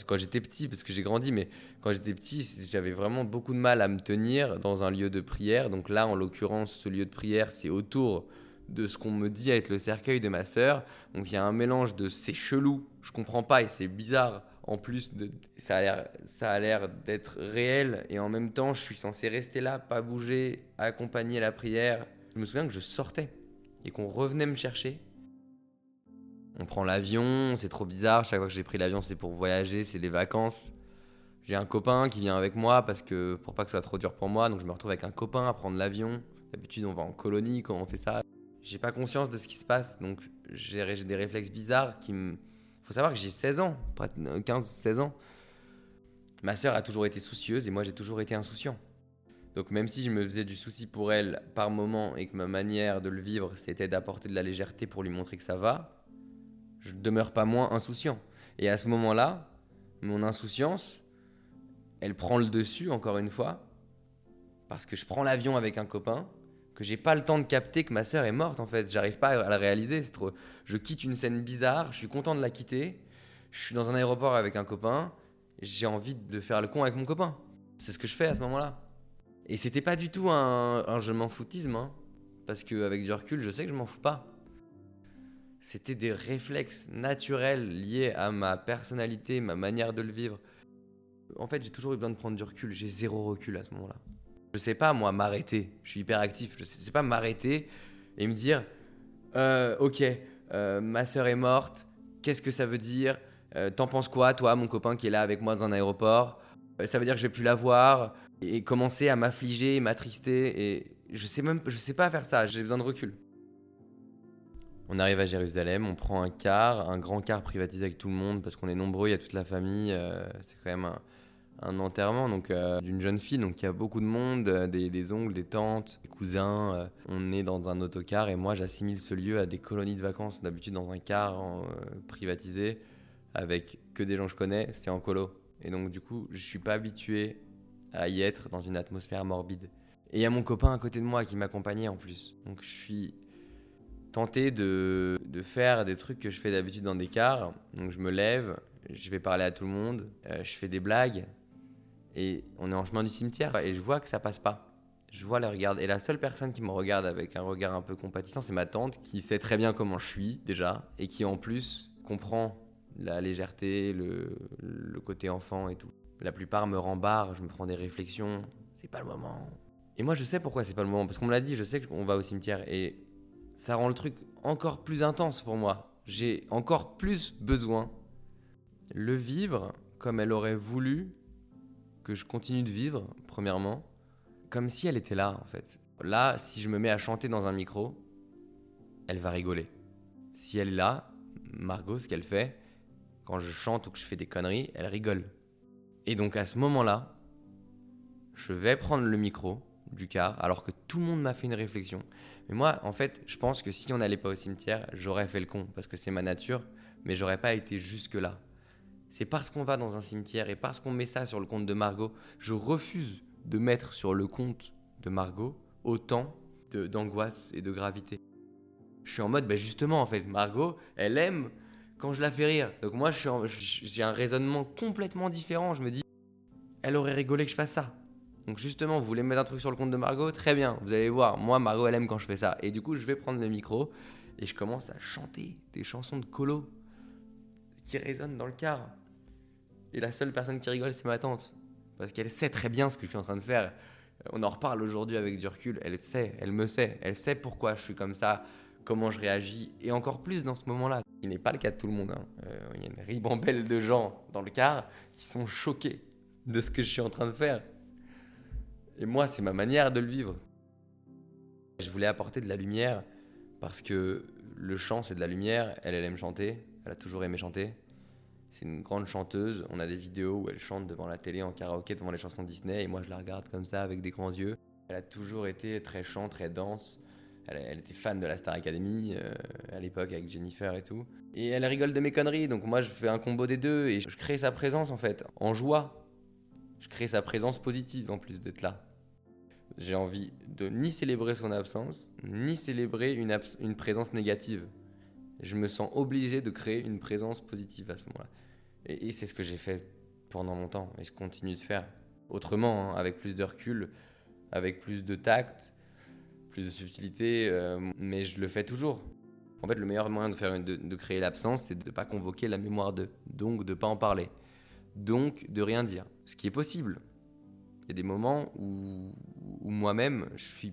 quand j'étais petit, parce que j'ai grandi, mais quand j'étais petit, j'avais vraiment beaucoup de mal à me tenir dans un lieu de prière. Donc là, en l'occurrence, ce lieu de prière, c'est autour de ce qu'on me dit être le cercueil de ma sœur. Donc il y a un mélange de c'est chelou, je comprends pas et c'est bizarre. En plus, de, ça a l'air d'être réel et en même temps, je suis censé rester là, pas bouger, accompagner la prière. Je me souviens que je sortais et qu'on revenait me chercher on prend l'avion, c'est trop bizarre. Chaque fois que j'ai pris l'avion, c'est pour voyager, c'est les vacances. J'ai un copain qui vient avec moi parce que pour pas que ce soit trop dur pour moi, donc je me retrouve avec un copain à prendre l'avion. D'habitude, on va en colonie quand on fait ça. J'ai pas conscience de ce qui se passe, donc j'ai des réflexes bizarres qui me. Faut savoir que j'ai 16 ans, 15-16 ans. Ma sœur a toujours été soucieuse et moi j'ai toujours été insouciant. Donc même si je me faisais du souci pour elle par moment et que ma manière de le vivre c'était d'apporter de la légèreté pour lui montrer que ça va, je demeure pas moins insouciant. Et à ce moment-là, mon insouciance, elle prend le dessus, encore une fois, parce que je prends l'avion avec un copain, que j'ai pas le temps de capter que ma sœur est morte, en fait. J'arrive pas à la réaliser. C'est trop... Je quitte une scène bizarre, je suis content de la quitter. Je suis dans un aéroport avec un copain, j'ai envie de faire le con avec mon copain. C'est ce que je fais à ce moment-là. Et c'était pas du tout un, je m'en foutisme, hein, parce qu'avec du recul, je sais que je m'en fous pas c'était des réflexes naturels liés à ma personnalité, ma manière de le vivre. En fait, j'ai toujours eu besoin de prendre du recul. J'ai zéro recul à ce moment-là. Je sais pas, moi, m'arrêter. Je suis hyper actif. Je sais, sais pas m'arrêter et me dire euh, Ok, euh, ma sœur est morte. Qu'est-ce que ça veut dire? Euh, T'en penses quoi, toi, mon copain qui est là avec moi dans un aéroport? Ça veut dire que je vais plus la voir et commencer à m'affliger, m'attrister. Et je sais même, je sais pas faire ça. J'ai besoin de recul. On arrive à Jérusalem, on prend un car, un grand car privatisé avec tout le monde parce qu'on est nombreux, il y a toute la famille. Euh, c'est quand même un, enterrement donc euh, d'une jeune fille, donc il y a beaucoup de monde, euh, des, oncles, des tantes, des cousins. on est dans un autocar et moi j'assimile ce lieu à des colonies de vacances. D'habitude dans un car privatisé avec que des gens que je connais, c'est en colo. Et donc du coup, je suis pas habitué à y être dans une atmosphère morbide. Et il y a mon copain à côté de moi qui m'accompagnait en plus. Donc je suis tenté de, de, faire des trucs que je fais d'habitude dans des cars. Donc je me lève, je vais parler à tout le monde, euh, je fais des blagues. Et on est en chemin du cimetière et je vois que ça passe pas. Je vois le regard. Et la seule personne qui me regarde avec un regard un peu compatissant, c'est ma tante qui sait très bien comment je suis déjà et qui en plus comprend la légèreté, le, le côté enfant et tout. La plupart me rembarrent, je me prends des réflexions. C'est pas le moment. Et moi, je sais pourquoi c'est pas le moment. Parce qu'on me l'a dit, je sais qu'on va au cimetière. Et ça rend le truc encore plus intense pour moi. J'ai encore plus besoin le vivre comme elle aurait voulu que je continue de vivre, premièrement, comme si elle était là, en fait. Là, si je me mets à chanter dans un micro, elle va rigoler. Si elle est là, Margot, ce qu'elle fait, quand je chante ou que je fais des conneries, elle rigole. Et donc à ce moment-là, je vais prendre le micro du car, alors que tout le monde m'a fait une réflexion. Mais moi, en fait, je pense que si on n'allait pas au cimetière, j'aurais fait le con, parce que c'est ma nature, mais j'aurais pas été jusque-là. C'est parce qu'on va dans un cimetière et parce qu'on met ça sur le compte de Margot, je refuse de mettre sur le compte de Margot autant d'angoisse et de gravité. Je suis en mode, bah justement, en fait, Margot, elle aime quand je la fais rire. Donc moi, j'ai un raisonnement complètement différent. Je me dis, elle aurait rigolé que je fasse ça. Donc justement, vous voulez mettre un truc sur le compte de Margot? Très bien, vous allez voir, moi, Margot, elle aime quand je fais ça. Et du coup, je vais prendre le micro et je commence à chanter des chansons de colo qui résonnent dans le car. Et la seule personne qui rigole, c'est ma tante. Parce qu'elle sait très bien ce que je suis en train de faire. On en reparle aujourd'hui avec du recul. Elle sait, elle me sait. Elle sait pourquoi je suis comme ça, comment je réagis. Et encore plus dans ce moment-là. Ce n'est pas le cas de tout le monde. Hein. Euh, il y a une ribambelle de gens dans le car qui sont choqués de ce que je suis en train de faire. Et moi, c'est ma manière de le vivre. Je voulais apporter de la lumière parce que le chant, c'est de la lumière. Elle, elle aime chanter. Elle a toujours aimé chanter. C'est une grande chanteuse. On a des vidéos où elle chante devant la télé en karaoké devant les chansons Disney et moi je la regarde comme ça avec des grands yeux. Elle a toujours été très chant, très danse. Elle, était fan de la Star Academy euh, à l'époque avec Jennifer et tout. Et elle rigole de mes conneries, donc moi je fais un combo des deux et je crée sa présence en fait, en joie. Je crée sa présence positive en plus d'être là. J'ai envie de ni célébrer son absence, ni célébrer une, présence négative. Je me sens obligé de créer une présence positive à ce moment-là. Et, c'est ce que j'ai fait pendant longtemps et je continue de faire. Autrement, hein, avec plus de recul, avec plus de tact, plus de subtilité, euh, mais je le fais toujours. En fait, le meilleur moyen de, créer l'absence, c'est de ne pas convoquer la mémoire de, donc de ne pas en parler, donc de rien dire, ce qui est possible. Il y a des moments où, moi-même, je,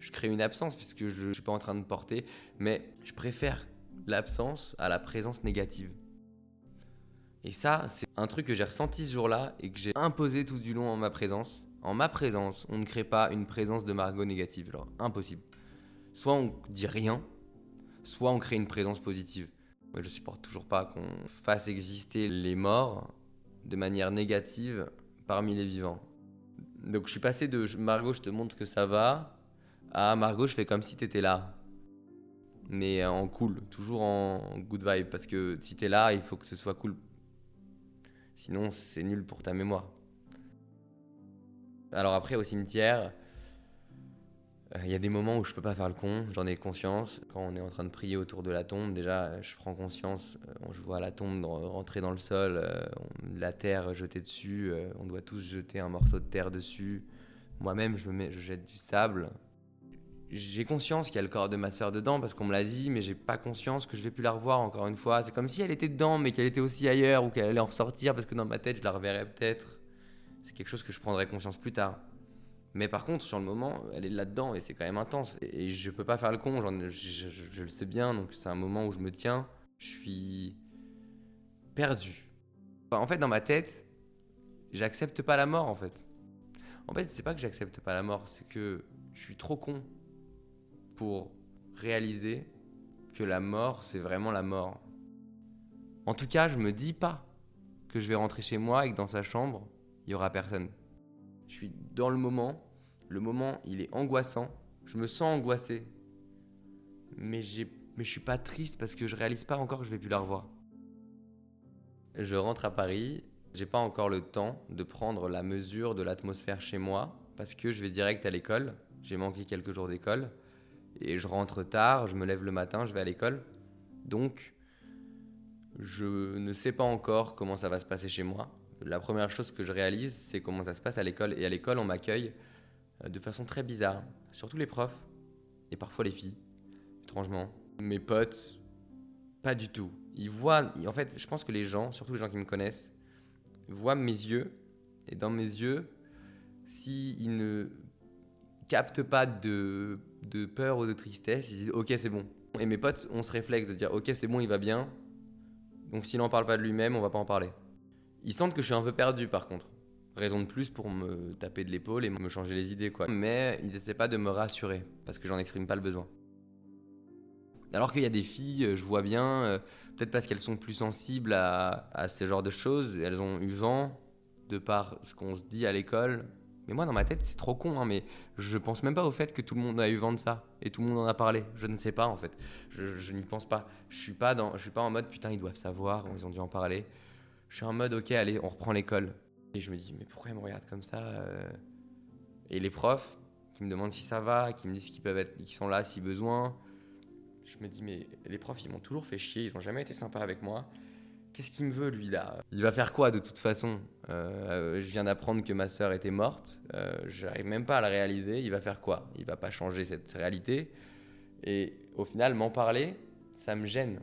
je crée une absence puisque je ne suis pas en train de porter, mais je préfère l'absence à la présence négative. Et ça, c'est un truc que j'ai ressenti ce jour-là et que j'ai imposé tout du long en ma présence. En ma présence, on ne crée pas une présence de Margot négative. Alors, impossible. Soit on dit rien, soit on crée une présence positive. Moi, je supporte toujours pas qu'on fasse exister les morts de manière négative parmi les vivants. Donc, je suis passé de Margot, je te montre que ça va, à Margot, je fais comme si tu étais là mais en cool, toujours en good vibe, parce que si t'es là, il faut que ce soit cool. Sinon, c'est nul pour ta mémoire. Alors après, au cimetière, euh, il y a des moments où je peux pas faire le con, j'en ai conscience. Quand on est en train de prier autour de la tombe, déjà, je prends conscience, euh, je vois la tombe rentrer dans le sol, euh, la terre jetée dessus, on doit tous jeter un morceau de terre dessus. Moi-même, je, mets, je jette du sable, j'ai conscience qu'il y a le corps de ma sœur dedans parce qu'on me l'a dit, mais j'ai pas conscience que je vais plus la revoir encore une fois. C'est comme si elle était dedans, mais qu'elle était aussi ailleurs ou qu'elle allait en ressortir parce que dans ma tête, je la reverrai peut-être. C'est quelque chose que je prendrai conscience plus tard. Mais par contre, sur le moment, elle est là-dedans et c'est quand même intense. Et je peux pas faire le con, je, le sais bien, donc c'est un moment où je me tiens. Je suis perdu. en fait, dans ma tête, j'accepte pas la mort en fait. En fait, c'est pas que j'accepte pas la mort, c'est que je suis trop con pour réaliser que la mort, c'est vraiment la mort. En tout cas, je me dis pas que je vais rentrer chez moi et que dans sa chambre, il y aura personne. Je suis dans le moment, le moment, il est angoissant, je me sens angoissé. Mais mais je suis pas triste parce que je réalise pas encore que je vais plus la revoir. Je rentre à Paris, j'ai pas encore le temps de prendre la mesure de l'atmosphère chez moi parce que je vais direct à l'école. J'ai manqué quelques jours d'école et je rentre tard, je me lève le matin, je vais à l'école. Donc, je ne sais pas encore comment ça va se passer chez moi. La première chose que je réalise, c'est comment ça se passe à l'école. Et à l'école, on m'accueille euh, de façon très bizarre. Surtout les profs et parfois les filles, étrangement. Mes potes, pas du tout. Ils voient, en fait, je pense que les gens, surtout les gens qui me connaissent, voient mes yeux. Et dans mes yeux, s'ils ne captent pas de, de peur ou de tristesse, ils disent Ok, c'est bon. Et mes potes ont ce réflexe de dire Ok, c'est bon, il va bien. Donc s'il n'en parle pas de lui-même, on va pas en parler. Ils sentent que je suis un peu perdu par contre. Raison de plus pour me taper de l'épaule et me changer les idées quoi. Mais ils essaient pas de me rassurer parce que j'en exprime pas le besoin. Alors qu'il y a des filles, je vois bien, euh, peut-être parce qu'elles sont plus sensibles à, ce genre de choses, elles ont eu vent de par ce qu'on se dit à l'école, mais moi, dans ma tête, c'est trop con, hein, mais je pense même pas au fait que tout le monde a eu vent de ça et tout le monde en a parlé. Je ne sais pas en fait. Je, n'y pense pas. Je suis je suis pas en mode putain, ils doivent savoir, ils ont dû en parler. Je suis en mode ok, allez, on reprend l'école. Et je me dis mais pourquoi ils me regardent comme ça euh? Et les profs qui me demandent si ça va, qui me disent qu'ils peuvent être, qu'ils sont là si besoin. Je me dis mais les profs, ils m'ont toujours fait chier, ils ont jamais été sympas avec moi. Qu'est-ce qu'il me veut, lui, là? Il va faire quoi, de toute façon? Euh, Je viens d'apprendre que ma sœur était morte. Euh, je n'arrive même pas à la réaliser. Il va faire quoi? Il va pas changer cette réalité. Et au final, m'en parler, ça me gêne.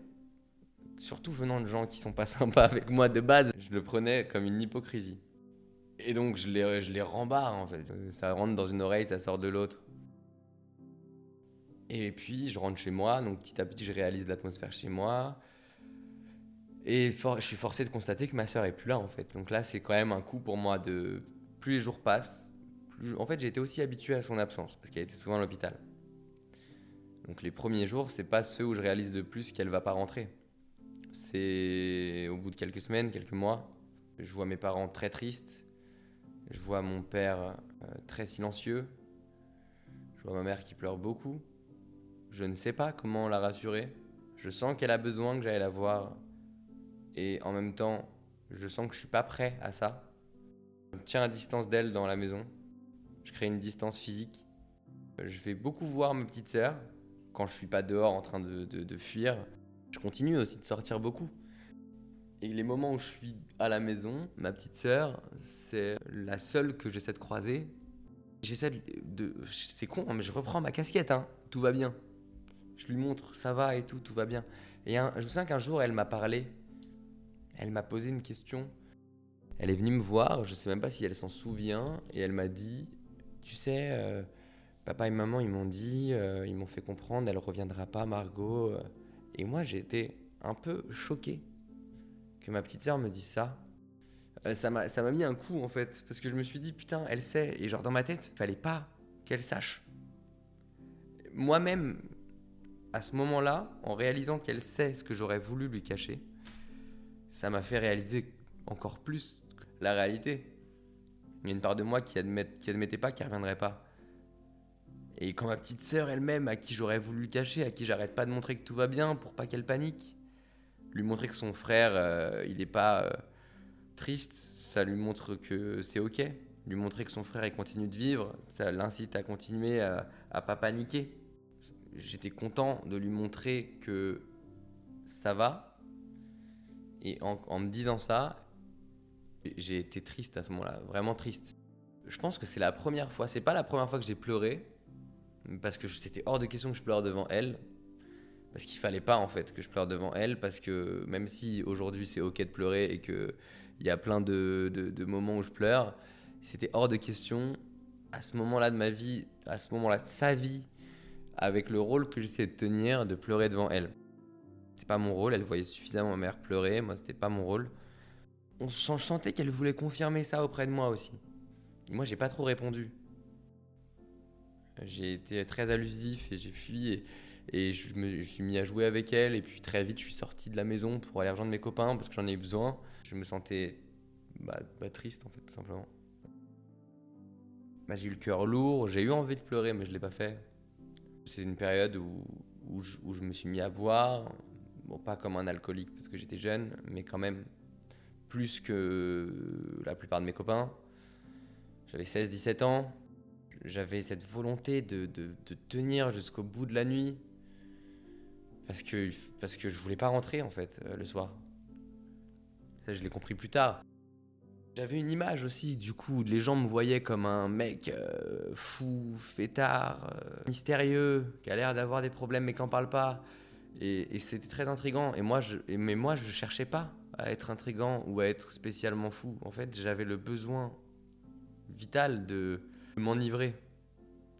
Surtout venant de gens qui sont pas sympas avec moi de base. Je le prenais comme une hypocrisie. Et donc, je les, je les rembarre, en fait. Ça rentre dans une oreille, ça sort de l'autre. Et puis, je rentre chez moi. Donc, petit à petit, je réalise l'atmosphère chez moi. Et je suis forcé de constater que ma sœur est plus là en fait. Donc là, c'est quand même un coup pour moi de plus les jours passent, en fait, j'ai été aussi habitué à son absence parce qu'elle était souvent à l'hôpital. Donc les premiers jours, c'est pas ceux où je réalise de plus qu'elle va pas rentrer. C'est au bout de quelques semaines, quelques mois, je vois mes parents très tristes, je vois mon père euh, très silencieux, je vois ma mère qui pleure beaucoup. Je ne sais pas comment la rassurer. Je sens qu'elle a besoin que j'aille la voir et en même temps, je sens que je suis pas prêt à ça. Je me tiens à distance d'elle dans la maison. Je crée une distance physique. Je vais beaucoup voir ma petite sœur quand je suis pas dehors en train de, de, fuir. Je continue aussi de sortir beaucoup. Et les moments où je suis à la maison, ma petite sœur, c'est la seule que j'essaie de croiser. J'essaie de. c'est con, hein, mais je reprends ma casquette, hein. tout va bien. Je lui montre, ça va et tout, tout va bien. Et je me souviens qu'un jour, elle m'a parlé elle m'a posé une question. Elle est venue me voir, je sais même pas si elle s'en souvient, et elle m'a dit, tu sais, euh, papa et maman, ils m'ont dit, euh, ils m'ont fait comprendre, elle reviendra pas, Margot. Euh. Et moi, j'ai été un peu choqué que ma petite sœur me dise ça. ça m'a mis un coup, en fait, parce que je me suis dit, putain, elle sait, et genre dans ma tête, fallait pas qu'elle sache. Moi-même, à ce moment-là, en réalisant qu'elle sait ce que j'aurais voulu lui cacher, ça m'a fait réaliser encore plus la réalité. Il y a une part de moi qui, admettait pas qu'elle reviendrait pas. Et quand ma petite sœur elle-même, à qui j'aurais voulu le cacher, à qui j'arrête pas de montrer que tout va bien pour pas qu'elle panique, lui montrer que son frère, euh, il n'est pas euh, triste, ça lui montre que c'est ok. Lui montrer que son frère, il continue de vivre, ça l'incite à continuer à, à pas paniquer. J'étais content de lui montrer que ça va, et en, me disant ça, j'ai été triste à ce moment-là, vraiment triste. Je pense que c'est la première fois, c'est pas la première fois que j'ai pleuré, parce que c'était hors de question que je pleure devant elle, parce qu'il fallait pas en fait que je pleure devant elle, parce que même si aujourd'hui c'est ok de pleurer et qu'il y a plein de, moments où je pleure, c'était hors de question à ce moment-là de ma vie, à ce moment-là de sa vie, avec le rôle que j'essayais de tenir, de pleurer devant elle pas mon rôle. Elle voyait suffisamment ma mère pleurer. Moi, c'était pas mon rôle. On sentait qu'elle voulait confirmer ça auprès de moi aussi. Et moi, j'ai pas trop répondu. J'ai été très allusif et j'ai fui et, je me suis mis à jouer avec elle. Et puis très vite, je suis sorti de la maison pour aller rejoindre mes copains parce que j'en ai eu besoin. Je me sentais bah, bah, triste en fait, tout simplement. Bah, j'ai eu le cœur lourd, j'ai eu envie de pleurer, mais je l'ai pas fait. C'est une période où, où, je, me suis mis à boire, bon, pas comme un alcoolique parce que j'étais jeune, mais quand même plus que la plupart de mes copains. J'avais 16-17 ans. J'avais cette volonté de, de, tenir jusqu'au bout de la nuit. Parce que, parce que je voulais pas rentrer, en fait, euh, le soir. Ça, je l'ai compris plus tard. J'avais une image aussi, du coup, les gens me voyaient comme un mec euh, fou, fêtard, euh, mystérieux, qui a l'air d'avoir des problèmes mais qui n'en parle pas. Et, et c'était très intrigant. Et moi, je, et- mais moi, je cherchais pas à être intrigant ou à être spécialement fou. En fait, j'avais le besoin vital de m'enivrer.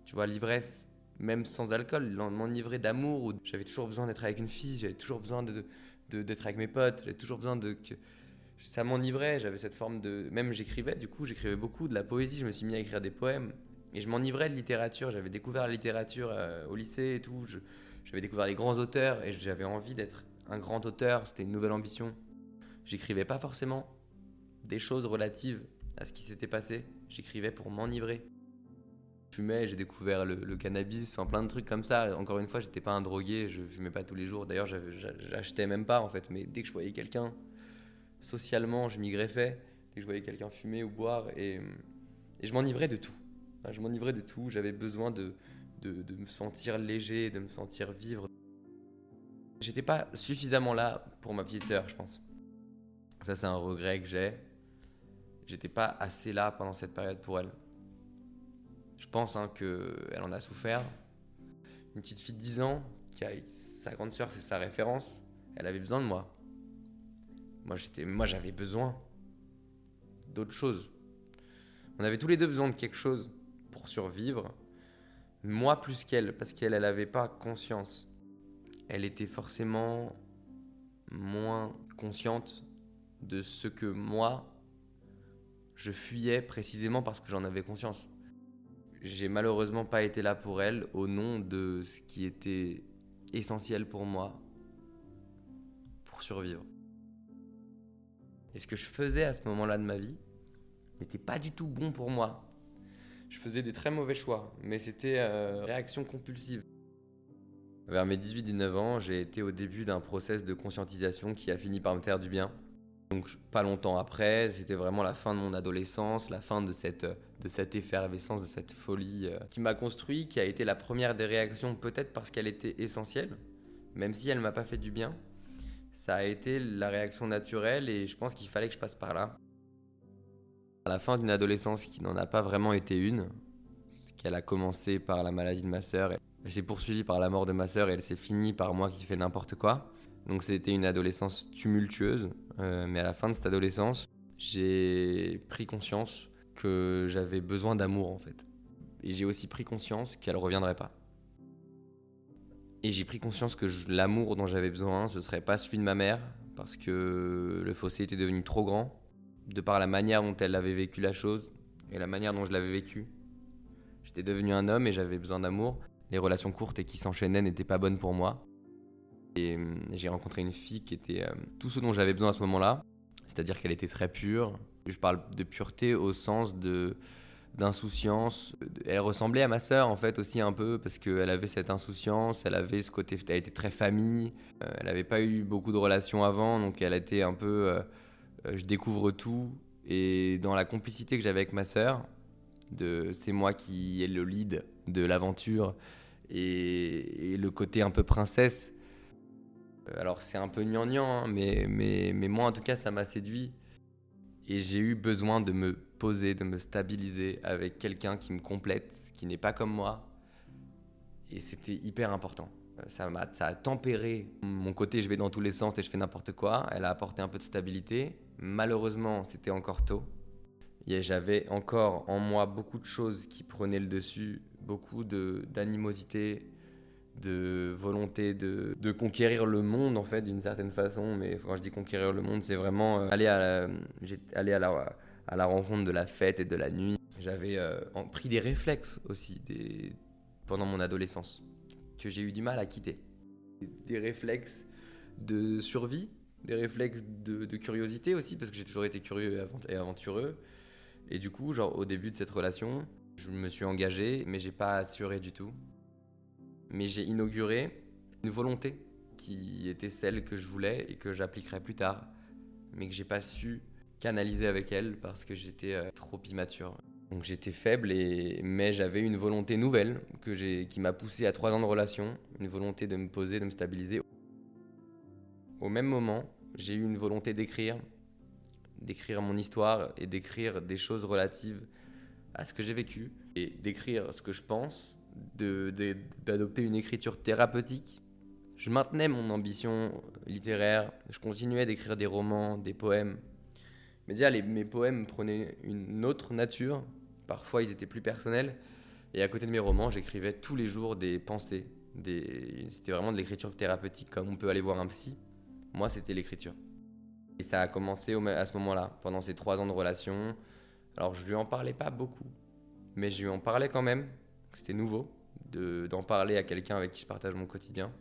Tu vois, l'ivresse, même sans alcool, m'enivrer d'amour. ou- J'avais toujours besoin d'être avec une fille, j'avais toujours besoin de, de- d'être avec mes potes, j'avais toujours besoin de que ça m'enivrait. J'avais cette forme de, même j'écrivais. Du coup, j'écrivais beaucoup de la poésie. Je me suis mis à écrire des poèmes et je m'enivrais de littérature. J'avais découvert la littérature euh, au lycée et tout. J'avais découvert les grands auteurs et j'avais envie d'être un grand auteur. C'était une nouvelle ambition. J'écrivais pas forcément des choses relatives à ce qui s'était passé. J'écrivais pour m'enivrer. Fumais, j'ai découvert le, cannabis, enfin plein de trucs comme ça. Encore une fois, j'étais pas un drogué, je fumais pas tous les jours. D'ailleurs, j'achetais même pas en fait. Mais dès que je voyais quelqu'un, socialement, je m'y greffais. Dès que je voyais quelqu'un fumer ou boire, et, je m'enivrais de tout. Je m'enivrais de tout. J'avais besoin de, de, de me sentir léger, de me sentir vivre. J'étais pas suffisamment là pour ma petite sœur, je pense. Ça, c'est un regret que j'ai. J'étais pas assez là pendant cette période pour elle. Je pense hein, qu'elle en a souffert. Une petite fille de 10 ans, qui a sa grande sœur, c'est sa référence. Elle avait besoin de moi. Moi, j'étais, moi, j'avais besoin d'autre chose. On avait tous les deux besoin de quelque chose pour survivre. Moi plus qu'elle, parce qu'elle, elle n'avait pas conscience. Elle était forcément moins consciente de ce que moi, je fuyais précisément parce que j'en avais conscience. J'ai malheureusement pas été là pour elle au nom de ce qui était essentiel pour moi pour survivre. Et ce que je faisais à ce moment-là de ma vie n'était pas du tout bon pour moi. Je faisais des très mauvais choix, mais c'était euh, réaction compulsive. Vers mes 18-19 ans, j'ai été au début d'un process de conscientisation qui a fini par me faire du bien. Donc pas longtemps après, c'était vraiment la fin de mon adolescence, la fin de cette, de cette effervescence, de cette folie euh, qui m'a construit, qui a été la première des réactions, peut-être parce qu'elle était essentielle, même si elle m'a pas fait du bien. Ça a été la réaction naturelle et je pense qu'il fallait que je passe par là. À la fin d'une adolescence qui n'en a pas vraiment été une, qu'elle a commencé par la maladie de ma sœur, elle s'est poursuivie par la mort de ma sœur et elle s'est finie par moi qui fais n'importe quoi. Donc c'était une adolescence tumultueuse, euh, mais à la fin de cette adolescence, j'ai pris conscience que j'avais besoin d'amour en fait. Et j'ai aussi pris conscience qu'elle reviendrait pas. Et j'ai pris conscience que l'amour dont j'avais besoin, ce serait pas celui de ma mère, parce que le fossé était devenu trop grand, de par la manière dont elle avait vécu la chose et la manière dont je l'avais vécu. J'étais devenu un homme et j'avais besoin d'amour. Les relations courtes et qui s'enchaînaient n'étaient pas bonnes pour moi. Et hum, j'ai rencontré une fille qui était euh, tout ce dont j'avais besoin à ce moment-là, c'est-à-dire qu'elle était très pure. Je parle de pureté au sens de d'insouciance. Elle ressemblait à ma sœur en fait aussi un peu parce qu'elle avait cette insouciance, elle avait ce côté, elle était très famille, euh, elle n'avait pas eu beaucoup de relations avant, donc elle était un peu, euh, euh, je découvre tout. Et dans la complicité que j'avais avec ma sœur, de c'est moi qui ai le lead de l'aventure et, et le côté un peu princesse. Euh, Alors c'est un peu gnangnan, hein, mais, mais, mais moi en tout cas ça m'a séduit. Et j'ai eu besoin de me poser, de me stabiliser avec quelqu'un qui me complète, qui n'est pas comme moi. Et c'était hyper important. Euh, Ça, m'a, ça a tempéré mon côté, je vais dans tous les sens et je fais n'importe quoi. Elle a apporté un peu de stabilité. Malheureusement, c'était encore tôt. J'avais encore en moi beaucoup de choses qui prenaient le dessus, beaucoup d'animosité, de volonté de, de conquérir le monde en fait d'une certaine façon. Mais quand je dis conquérir le monde, c'est vraiment euh, aller à la, allé à la, à la rencontre de la fête et de la nuit. J'avais euh, pris des réflexes aussi des, pendant mon adolescence que j'ai eu du mal à quitter. Des réflexes de survie, des réflexes de, de curiosité aussi, parce que j'ai toujours été curieux et aventureux. Et du coup, genre au début de cette relation, je me suis engagé, mais j'ai pas assuré du tout. Mais j'ai inauguré une volonté qui était celle que je voulais et que j'appliquerai plus tard, mais que j'ai pas su canaliser avec elle parce que j'étais euh, trop immature. Donc j'étais faible, et... mais j'avais une volonté nouvelle qui m'a poussé à trois ans de relation, une volonté de me poser, de me stabiliser. Au même moment, j'ai eu une volonté d'écrire, d'écrire mon histoire et d'écrire des choses relatives à ce que j'ai vécu et d'écrire ce que je pense, d'adopter une écriture thérapeutique. Je maintenais mon ambition littéraire, je continuais d'écrire des romans, des poèmes. Mais déjà, mes poèmes prenaient une autre nature. Parfois, ils étaient plus personnels. Et à côté de mes romans, j'écrivais tous les jours des pensées. Des... C'était vraiment de l'écriture thérapeutique, comme on peut aller voir un psy. Moi, c'était l'écriture. Et ça a commencé à ce moment-là, pendant ces trois ans de relation. Alors, je lui en parlais pas beaucoup, mais je lui en parlais quand même. C'était nouveau d'en parler à quelqu'un avec qui je partage mon quotidien.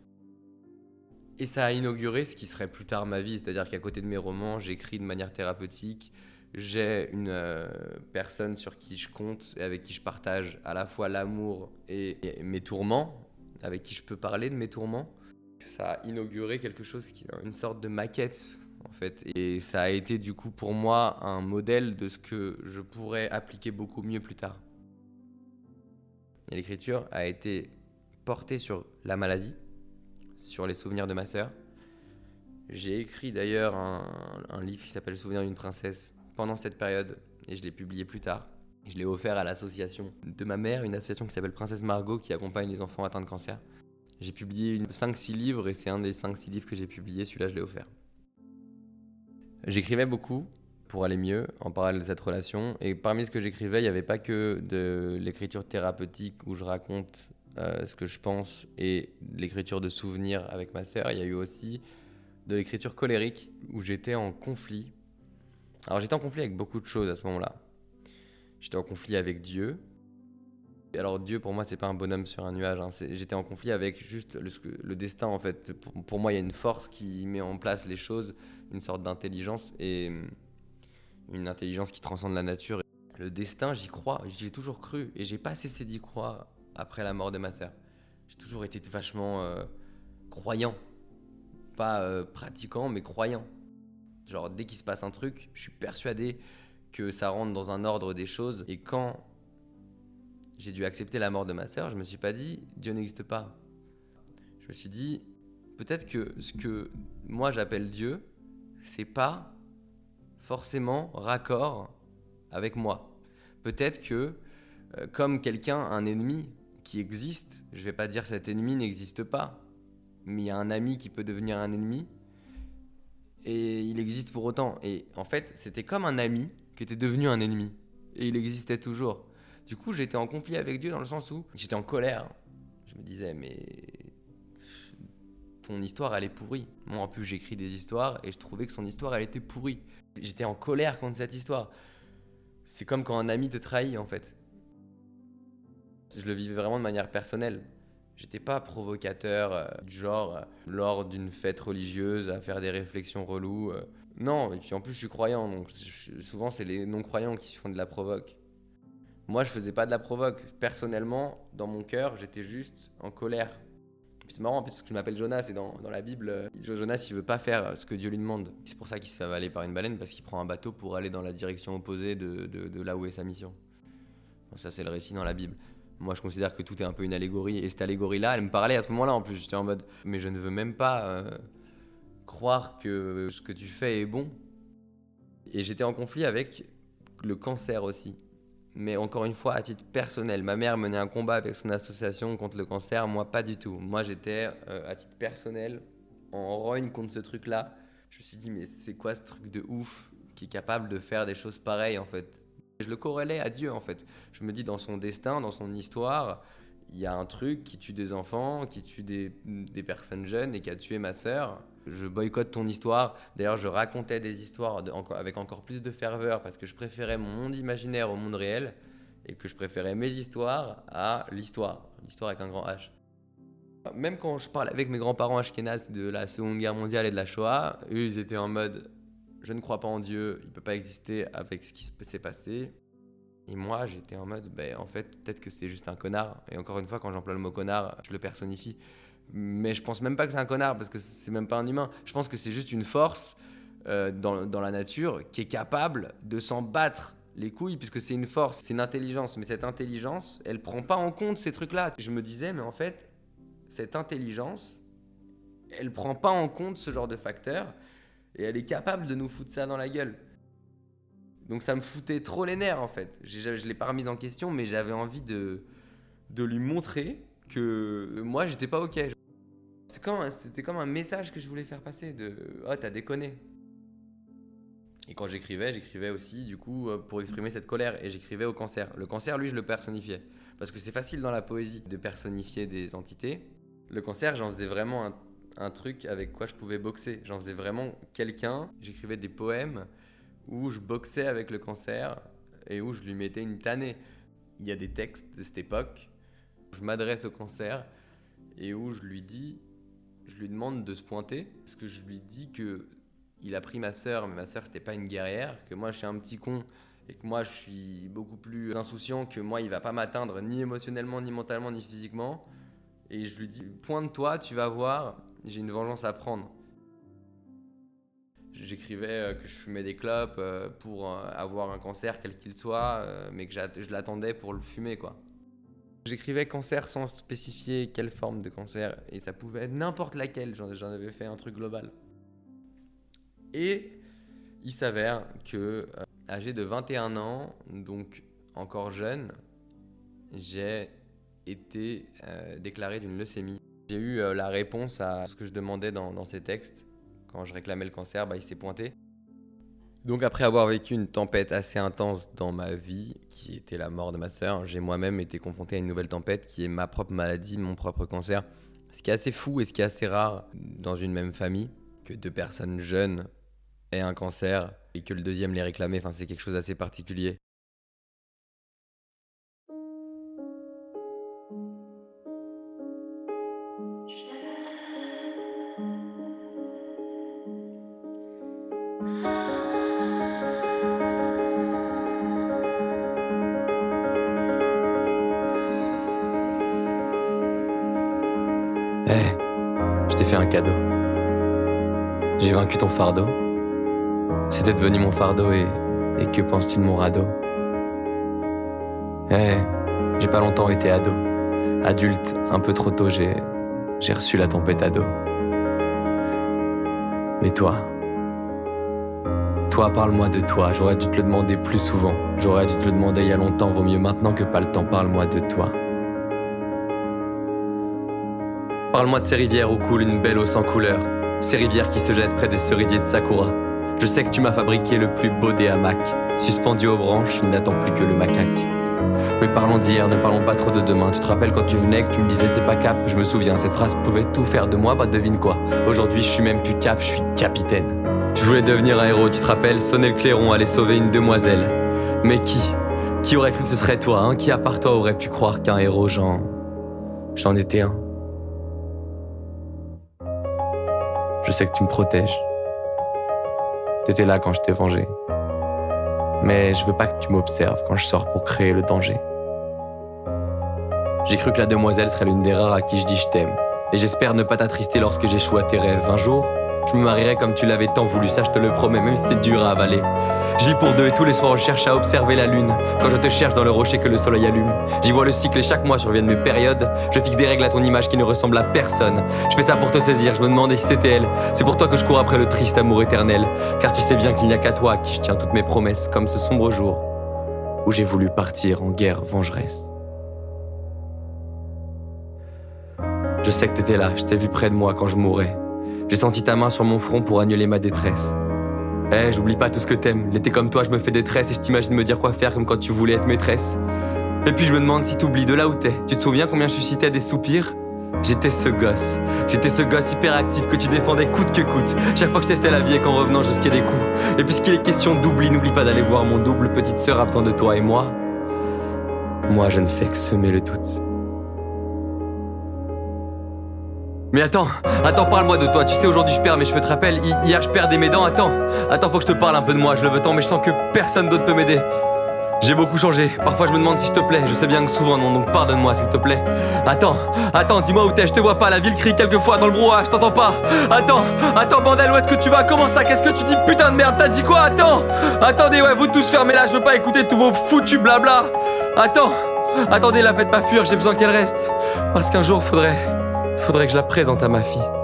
Et ça a inauguré ce qui serait plus tard ma vie, c'est-à-dire qu'à côté de mes romans, j'écris de manière thérapeutique. J'ai une euh, personne sur qui je compte et avec qui je partage à la fois l'amour et, mes tourments, avec qui je peux parler de mes tourments. Ça a inauguré quelque chose une sorte de maquette en fait. Et ça a été du coup pour moi un modèle de ce que je pourrais appliquer beaucoup mieux plus tard. L'écriture a été portée sur la maladie, sur les souvenirs de ma sœur. J'ai écrit d'ailleurs un, livre qui s'appelle Souvenir d'une princesse pendant cette période et je l'ai publié plus tard. Je l'ai offert à l'association de ma mère, une association qui s'appelle Princesse Margot qui accompagne les enfants atteints de cancer. J'ai publié 5-6 livres et c'est un des 5-6 livres que j'ai publié, celui-là je l'ai offert. J'écrivais beaucoup pour aller mieux en parallèle de cette relation. Et parmi ce que j'écrivais, il n'y avait pas que de l'écriture thérapeutique où je raconte euh, ce que je pense et l'écriture de souvenirs avec ma sœur. Il y a eu aussi de l'écriture colérique où j'étais en conflit. Alors j'étais en conflit avec beaucoup de choses à ce moment-là. J'étais en conflit avec Dieu. Alors Dieu pour moi c'est pas un bonhomme sur un nuage. Hein. J'étais en conflit avec juste le, destin en fait. Pour, pour, moi il y a une force qui met en place les choses une sorte d'intelligence et une intelligence qui transcende la nature. Le destin, j'y crois, j'y ai toujours cru et j'ai pas cessé d'y croire après la mort de ma sœur. J'ai toujours été vachement euh, croyant, pas euh, pratiquant, mais croyant. Genre dès qu'il se passe un truc, je suis persuadé que ça rentre dans un ordre des choses. Et quand j'ai dû accepter la mort de ma sœur, je me suis pas dit Dieu n'existe pas. Je me suis dit peut-être que ce que moi j'appelle Dieu, c'est pas forcément raccord avec moi. Peut-être que, euh, comme quelqu'un, un ennemi qui existe, je vais pas dire cet ennemi n'existe pas, mais il y a un ami qui peut devenir un ennemi, et il existe pour autant. Et en fait, c'était comme un ami qui était devenu un ennemi, et il existait toujours. Du coup, j'étais en conflit avec Dieu dans le sens où j'étais en colère. Je me disais, mais ton histoire, elle est pourrie. Moi, en plus, j'écris des histoires et je trouvais que son histoire, elle était pourrie. J'étais en colère contre cette histoire. C'est comme quand un ami te trahit, en fait. Je le vivais vraiment de manière personnelle. J'étais pas provocateur euh, du genre euh, lors d'une fête religieuse à faire des réflexions reloues. Euh. non, et puis en plus je suis croyant, donc souvent c'est les non-croyants qui font de la provoque. Moi je faisais pas de la provoque. Personnellement, dans mon cœur, j'étais juste en colère c'est marrant parce que je m'appelle Jonas et dans, la Bible, euh, Jonas il veut pas faire ce que Dieu lui demande. C'est pour ça qu'il se fait avaler par une baleine parce qu'il prend un bateau pour aller dans la direction opposée de, de, là où est sa mission. ça c'est le récit dans la Bible. Moi je considère que tout est un peu une allégorie et cette allégorie là elle me parlait à ce moment là en plus. J'étais en mode mais je ne veux même pas euh, croire que ce que tu fais est bon. Et j'étais en conflit avec le cancer aussi mais encore une fois, à titre personnel. Ma mère menait un combat avec son association contre le cancer, moi pas du tout. Moi j'étais, euh, à titre personnel, en rogne contre ce truc-là. Je me suis dit, mais c'est quoi ce truc de ouf qui est capable de faire des choses pareilles en fait? Je le corrélais à Dieu en fait. Je me dis, dans son destin, dans son histoire, il y a un truc qui tue des enfants, qui tue des, personnes jeunes et qui a tué ma sœur je boycotte ton histoire. D'ailleurs, je racontais des histoires avec encore plus de ferveur parce que je préférais mon monde imaginaire au monde réel et que je préférais mes histoires à l'histoire, l'histoire avec un grand H. Même quand je parle avec mes grands-parents ashkénazes de la Seconde Guerre mondiale et de la Shoah, eux, ils étaient en mode je ne crois pas en Dieu, il ne peut pas exister avec ce qui s'est passé. Et moi, j'étais en mode, ben, en fait, peut-être que c'est juste un connard. Et encore une fois, quand j'emploie le mot connard, je le personnifie. Mais je pense même pas que c'est un connard parce que c'est même pas un humain. Je pense que c'est juste une force euh, dans, dans, la nature qui est capable de s'en battre les couilles, puisque c'est une force, c'est une intelligence. Mais cette intelligence, elle prend pas en compte ces trucs-là. Je me disais, mais en fait, cette intelligence, elle prend pas en compte ce genre de facteurs et elle est capable de nous foutre ça dans la gueule. Donc ça me foutait trop les nerfs en fait. Je ne l'ai pas remis en question, mais j'avais envie de, de lui montrer que moi j'étais pas ok. C'était comme, un message que je voulais faire passer de Oh, t'as déconné. Et quand j'écrivais, j'écrivais aussi du coup euh, pour exprimer cette colère et j'écrivais au cancer. Le cancer, lui, je le personnifiais. Parce que c'est facile dans la poésie de personnifier des entités. Le cancer, j'en faisais vraiment un truc avec quoi je pouvais boxer. J'en faisais vraiment quelqu'un. J'écrivais des poèmes où je boxais avec le cancer et où je lui mettais une tannée. Il y a des textes de cette époque où je m'adresse au cancer et où je lui dis, je lui demande de se pointer parce que je lui dis que il a pris ma sœur, mais ma sœur c'était pas une guerrière, que moi je suis un petit con et que moi je suis beaucoup plus insouciant, que moi il va pas m'atteindre ni émotionnellement, ni mentalement, ni physiquement. Et je lui dis, pointe-toi, tu vas voir, j'ai une vengeance à prendre. J'écrivais euh, que je fumais des clopes euh, pour euh, avoir un cancer quel qu'il soit, mais que je l'attendais pour le fumer, quoi. J'écrivais cancer sans spécifier quelle forme de cancer, et ça pouvait être n'importe laquelle, j'en avais fait un truc global. Et il s'avère que, âgé de 21 ans, donc encore jeune, j'ai été déclaré d'une leucémie. J'ai eu la réponse à ce que je demandais dans, dans ces textes quand je réclamais le cancer, bah, il s'est pointé. Donc après avoir vécu une tempête assez intense dans ma vie, qui était la mort de ma sœur, j'ai moi-même été confronté à une nouvelle tempête qui est ma propre maladie, mon propre cancer. Ce qui est assez fou et ce qui est assez rare dans une même famille, que deux personnes jeunes aient un cancer et que le deuxième les réclamait, enfin c'est quelque chose d'assez particulier. J'ai vaincu ton fardeau. C'était devenu mon fardeau et, et que penses-tu de mon radeau? Eh, j'ai pas longtemps été ado. Adulte, un peu trop tôt, j'ai, j'ai reçu la tempête ado. Mais toi, toi, parle-moi de toi. J'aurais dû te le demander plus souvent. J'aurais dû te le demander il y a longtemps. Vaut mieux maintenant que pas le temps. Parle-moi de toi. Parle-moi de ces rivières où coule une belle eau sans couleur, ces rivières qui se jettent près des cerisiers de Sakura. Je sais que tu m'as fabriqué le plus beau des hamacs. Suspendu aux branches, il n'attend plus que le macaque. Mais parlons d'hier, ne parlons pas trop de demain. Tu te rappelles quand tu venais que tu me disais t'es pas cap Je me souviens, cette phrase pouvait tout faire de moi, bah devine quoi. Aujourd'hui, je suis même plus cap, je suis capitaine. Je voulais devenir un héros, tu te rappelles? Sonner le clairon, aller sauver une demoiselle. Mais qui? Qui aurait cru que ce serait toi hein? Qui à part toi aurait pu croire qu'un héros, j'en. J'en étais un? Je sais que tu me protèges. T'étais là quand je t'ai vengé. Mais je veux pas que tu m'observes quand je sors pour créer le danger. J'ai cru que la demoiselle serait l'une des rares à qui je dis je t'aime. Et j'espère ne pas t'attrister lorsque j'échoue à tes rêves. Un jour, je me marierai comme tu l'avais tant voulu, ça je te le promets, même si c'est dur à avaler. Je vis pour deux et tous les soirs je cherche à observer la lune. Quand je te cherche dans le rocher que le soleil allume. J'y vois le cycle et chaque mois surviennent mes périodes. Je fixe des règles à ton image qui ne ressemble à personne. Je fais ça pour te saisir, je me demandais si c'était elle. C'est pour toi que je cours après le triste amour éternel. Car tu sais bien qu'il n'y a qu'à toi qui je tiens toutes mes promesses, comme ce sombre jour où j'ai voulu partir en guerre vengeresse. Je sais que t'étais là, je t'ai vu près de moi quand je mourais. J'ai senti ta main sur mon front pour annuler ma détresse. Eh, j'oublie pas tout ce que t'aimes. L'été comme toi, je me fais détresse et je t'imagine me dire quoi faire comme quand tu voulais être maîtresse. Et puis je me demande si t'oublies de là où t'es. Tu te souviens combien je suscitais des soupirs? J'étais ce gosse. J'étais ce gosse hyper actif que tu défendais coûte que coûte. Chaque fois que je testais la vie et qu'en revenant, je des coups. Et puisqu'il est question d'oubli, n'oublie pas d'aller voir mon double petite sœur absent de toi et moi. Moi, je ne fais que semer le doute. Mais attends, attends, parle-moi de toi. Tu sais, aujourd'hui je perds mes cheveux, te rappelles? Hier je perdais mes dents. Attends, attends, faut que je te parle un peu de moi. Je le veux tant, mais je sens que personne d'autre peut m'aider. J'ai beaucoup changé. Parfois je me demande si je te plais. Je sais bien que souvent non, donc pardonne-moi s'il te plaît. Attends, attends, dis-moi où t'es, je te vois pas. La ville crie quelquefois dans le brouhaha, je t'entends pas. Attends, attends, bordel, où est-ce que tu vas? Comment ça? Qu'est-ce que tu dis? Putain de merde, t'as dit quoi? Attends Attendez, ouais, vous tous fermez là, je veux pas écouter tous vos foutus blabla. Attends Attendez, la faites pas fuir, j'ai besoin qu'elle reste. Parce qu'un jour faudrait. Faudrait que je la présente à ma fille.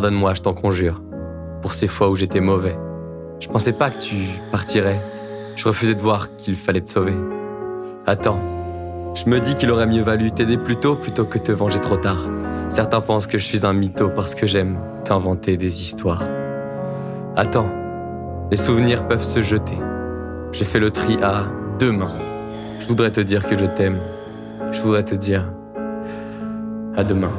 Pardonne-moi, je t'en conjure. Pour ces fois où j'étais mauvais. Je pensais pas que tu partirais. Je refusais de voir qu'il fallait te sauver. Attends. Je me dis qu'il aurait mieux valu t'aider plus tôt plutôt que te venger trop tard. Certains pensent que je suis un mytho parce que j'aime t'inventer des histoires. Attends. Les souvenirs peuvent se jeter. J'ai fait le tri à deux mains. Je voudrais te dire que je t'aime. Je voudrais te dire à demain.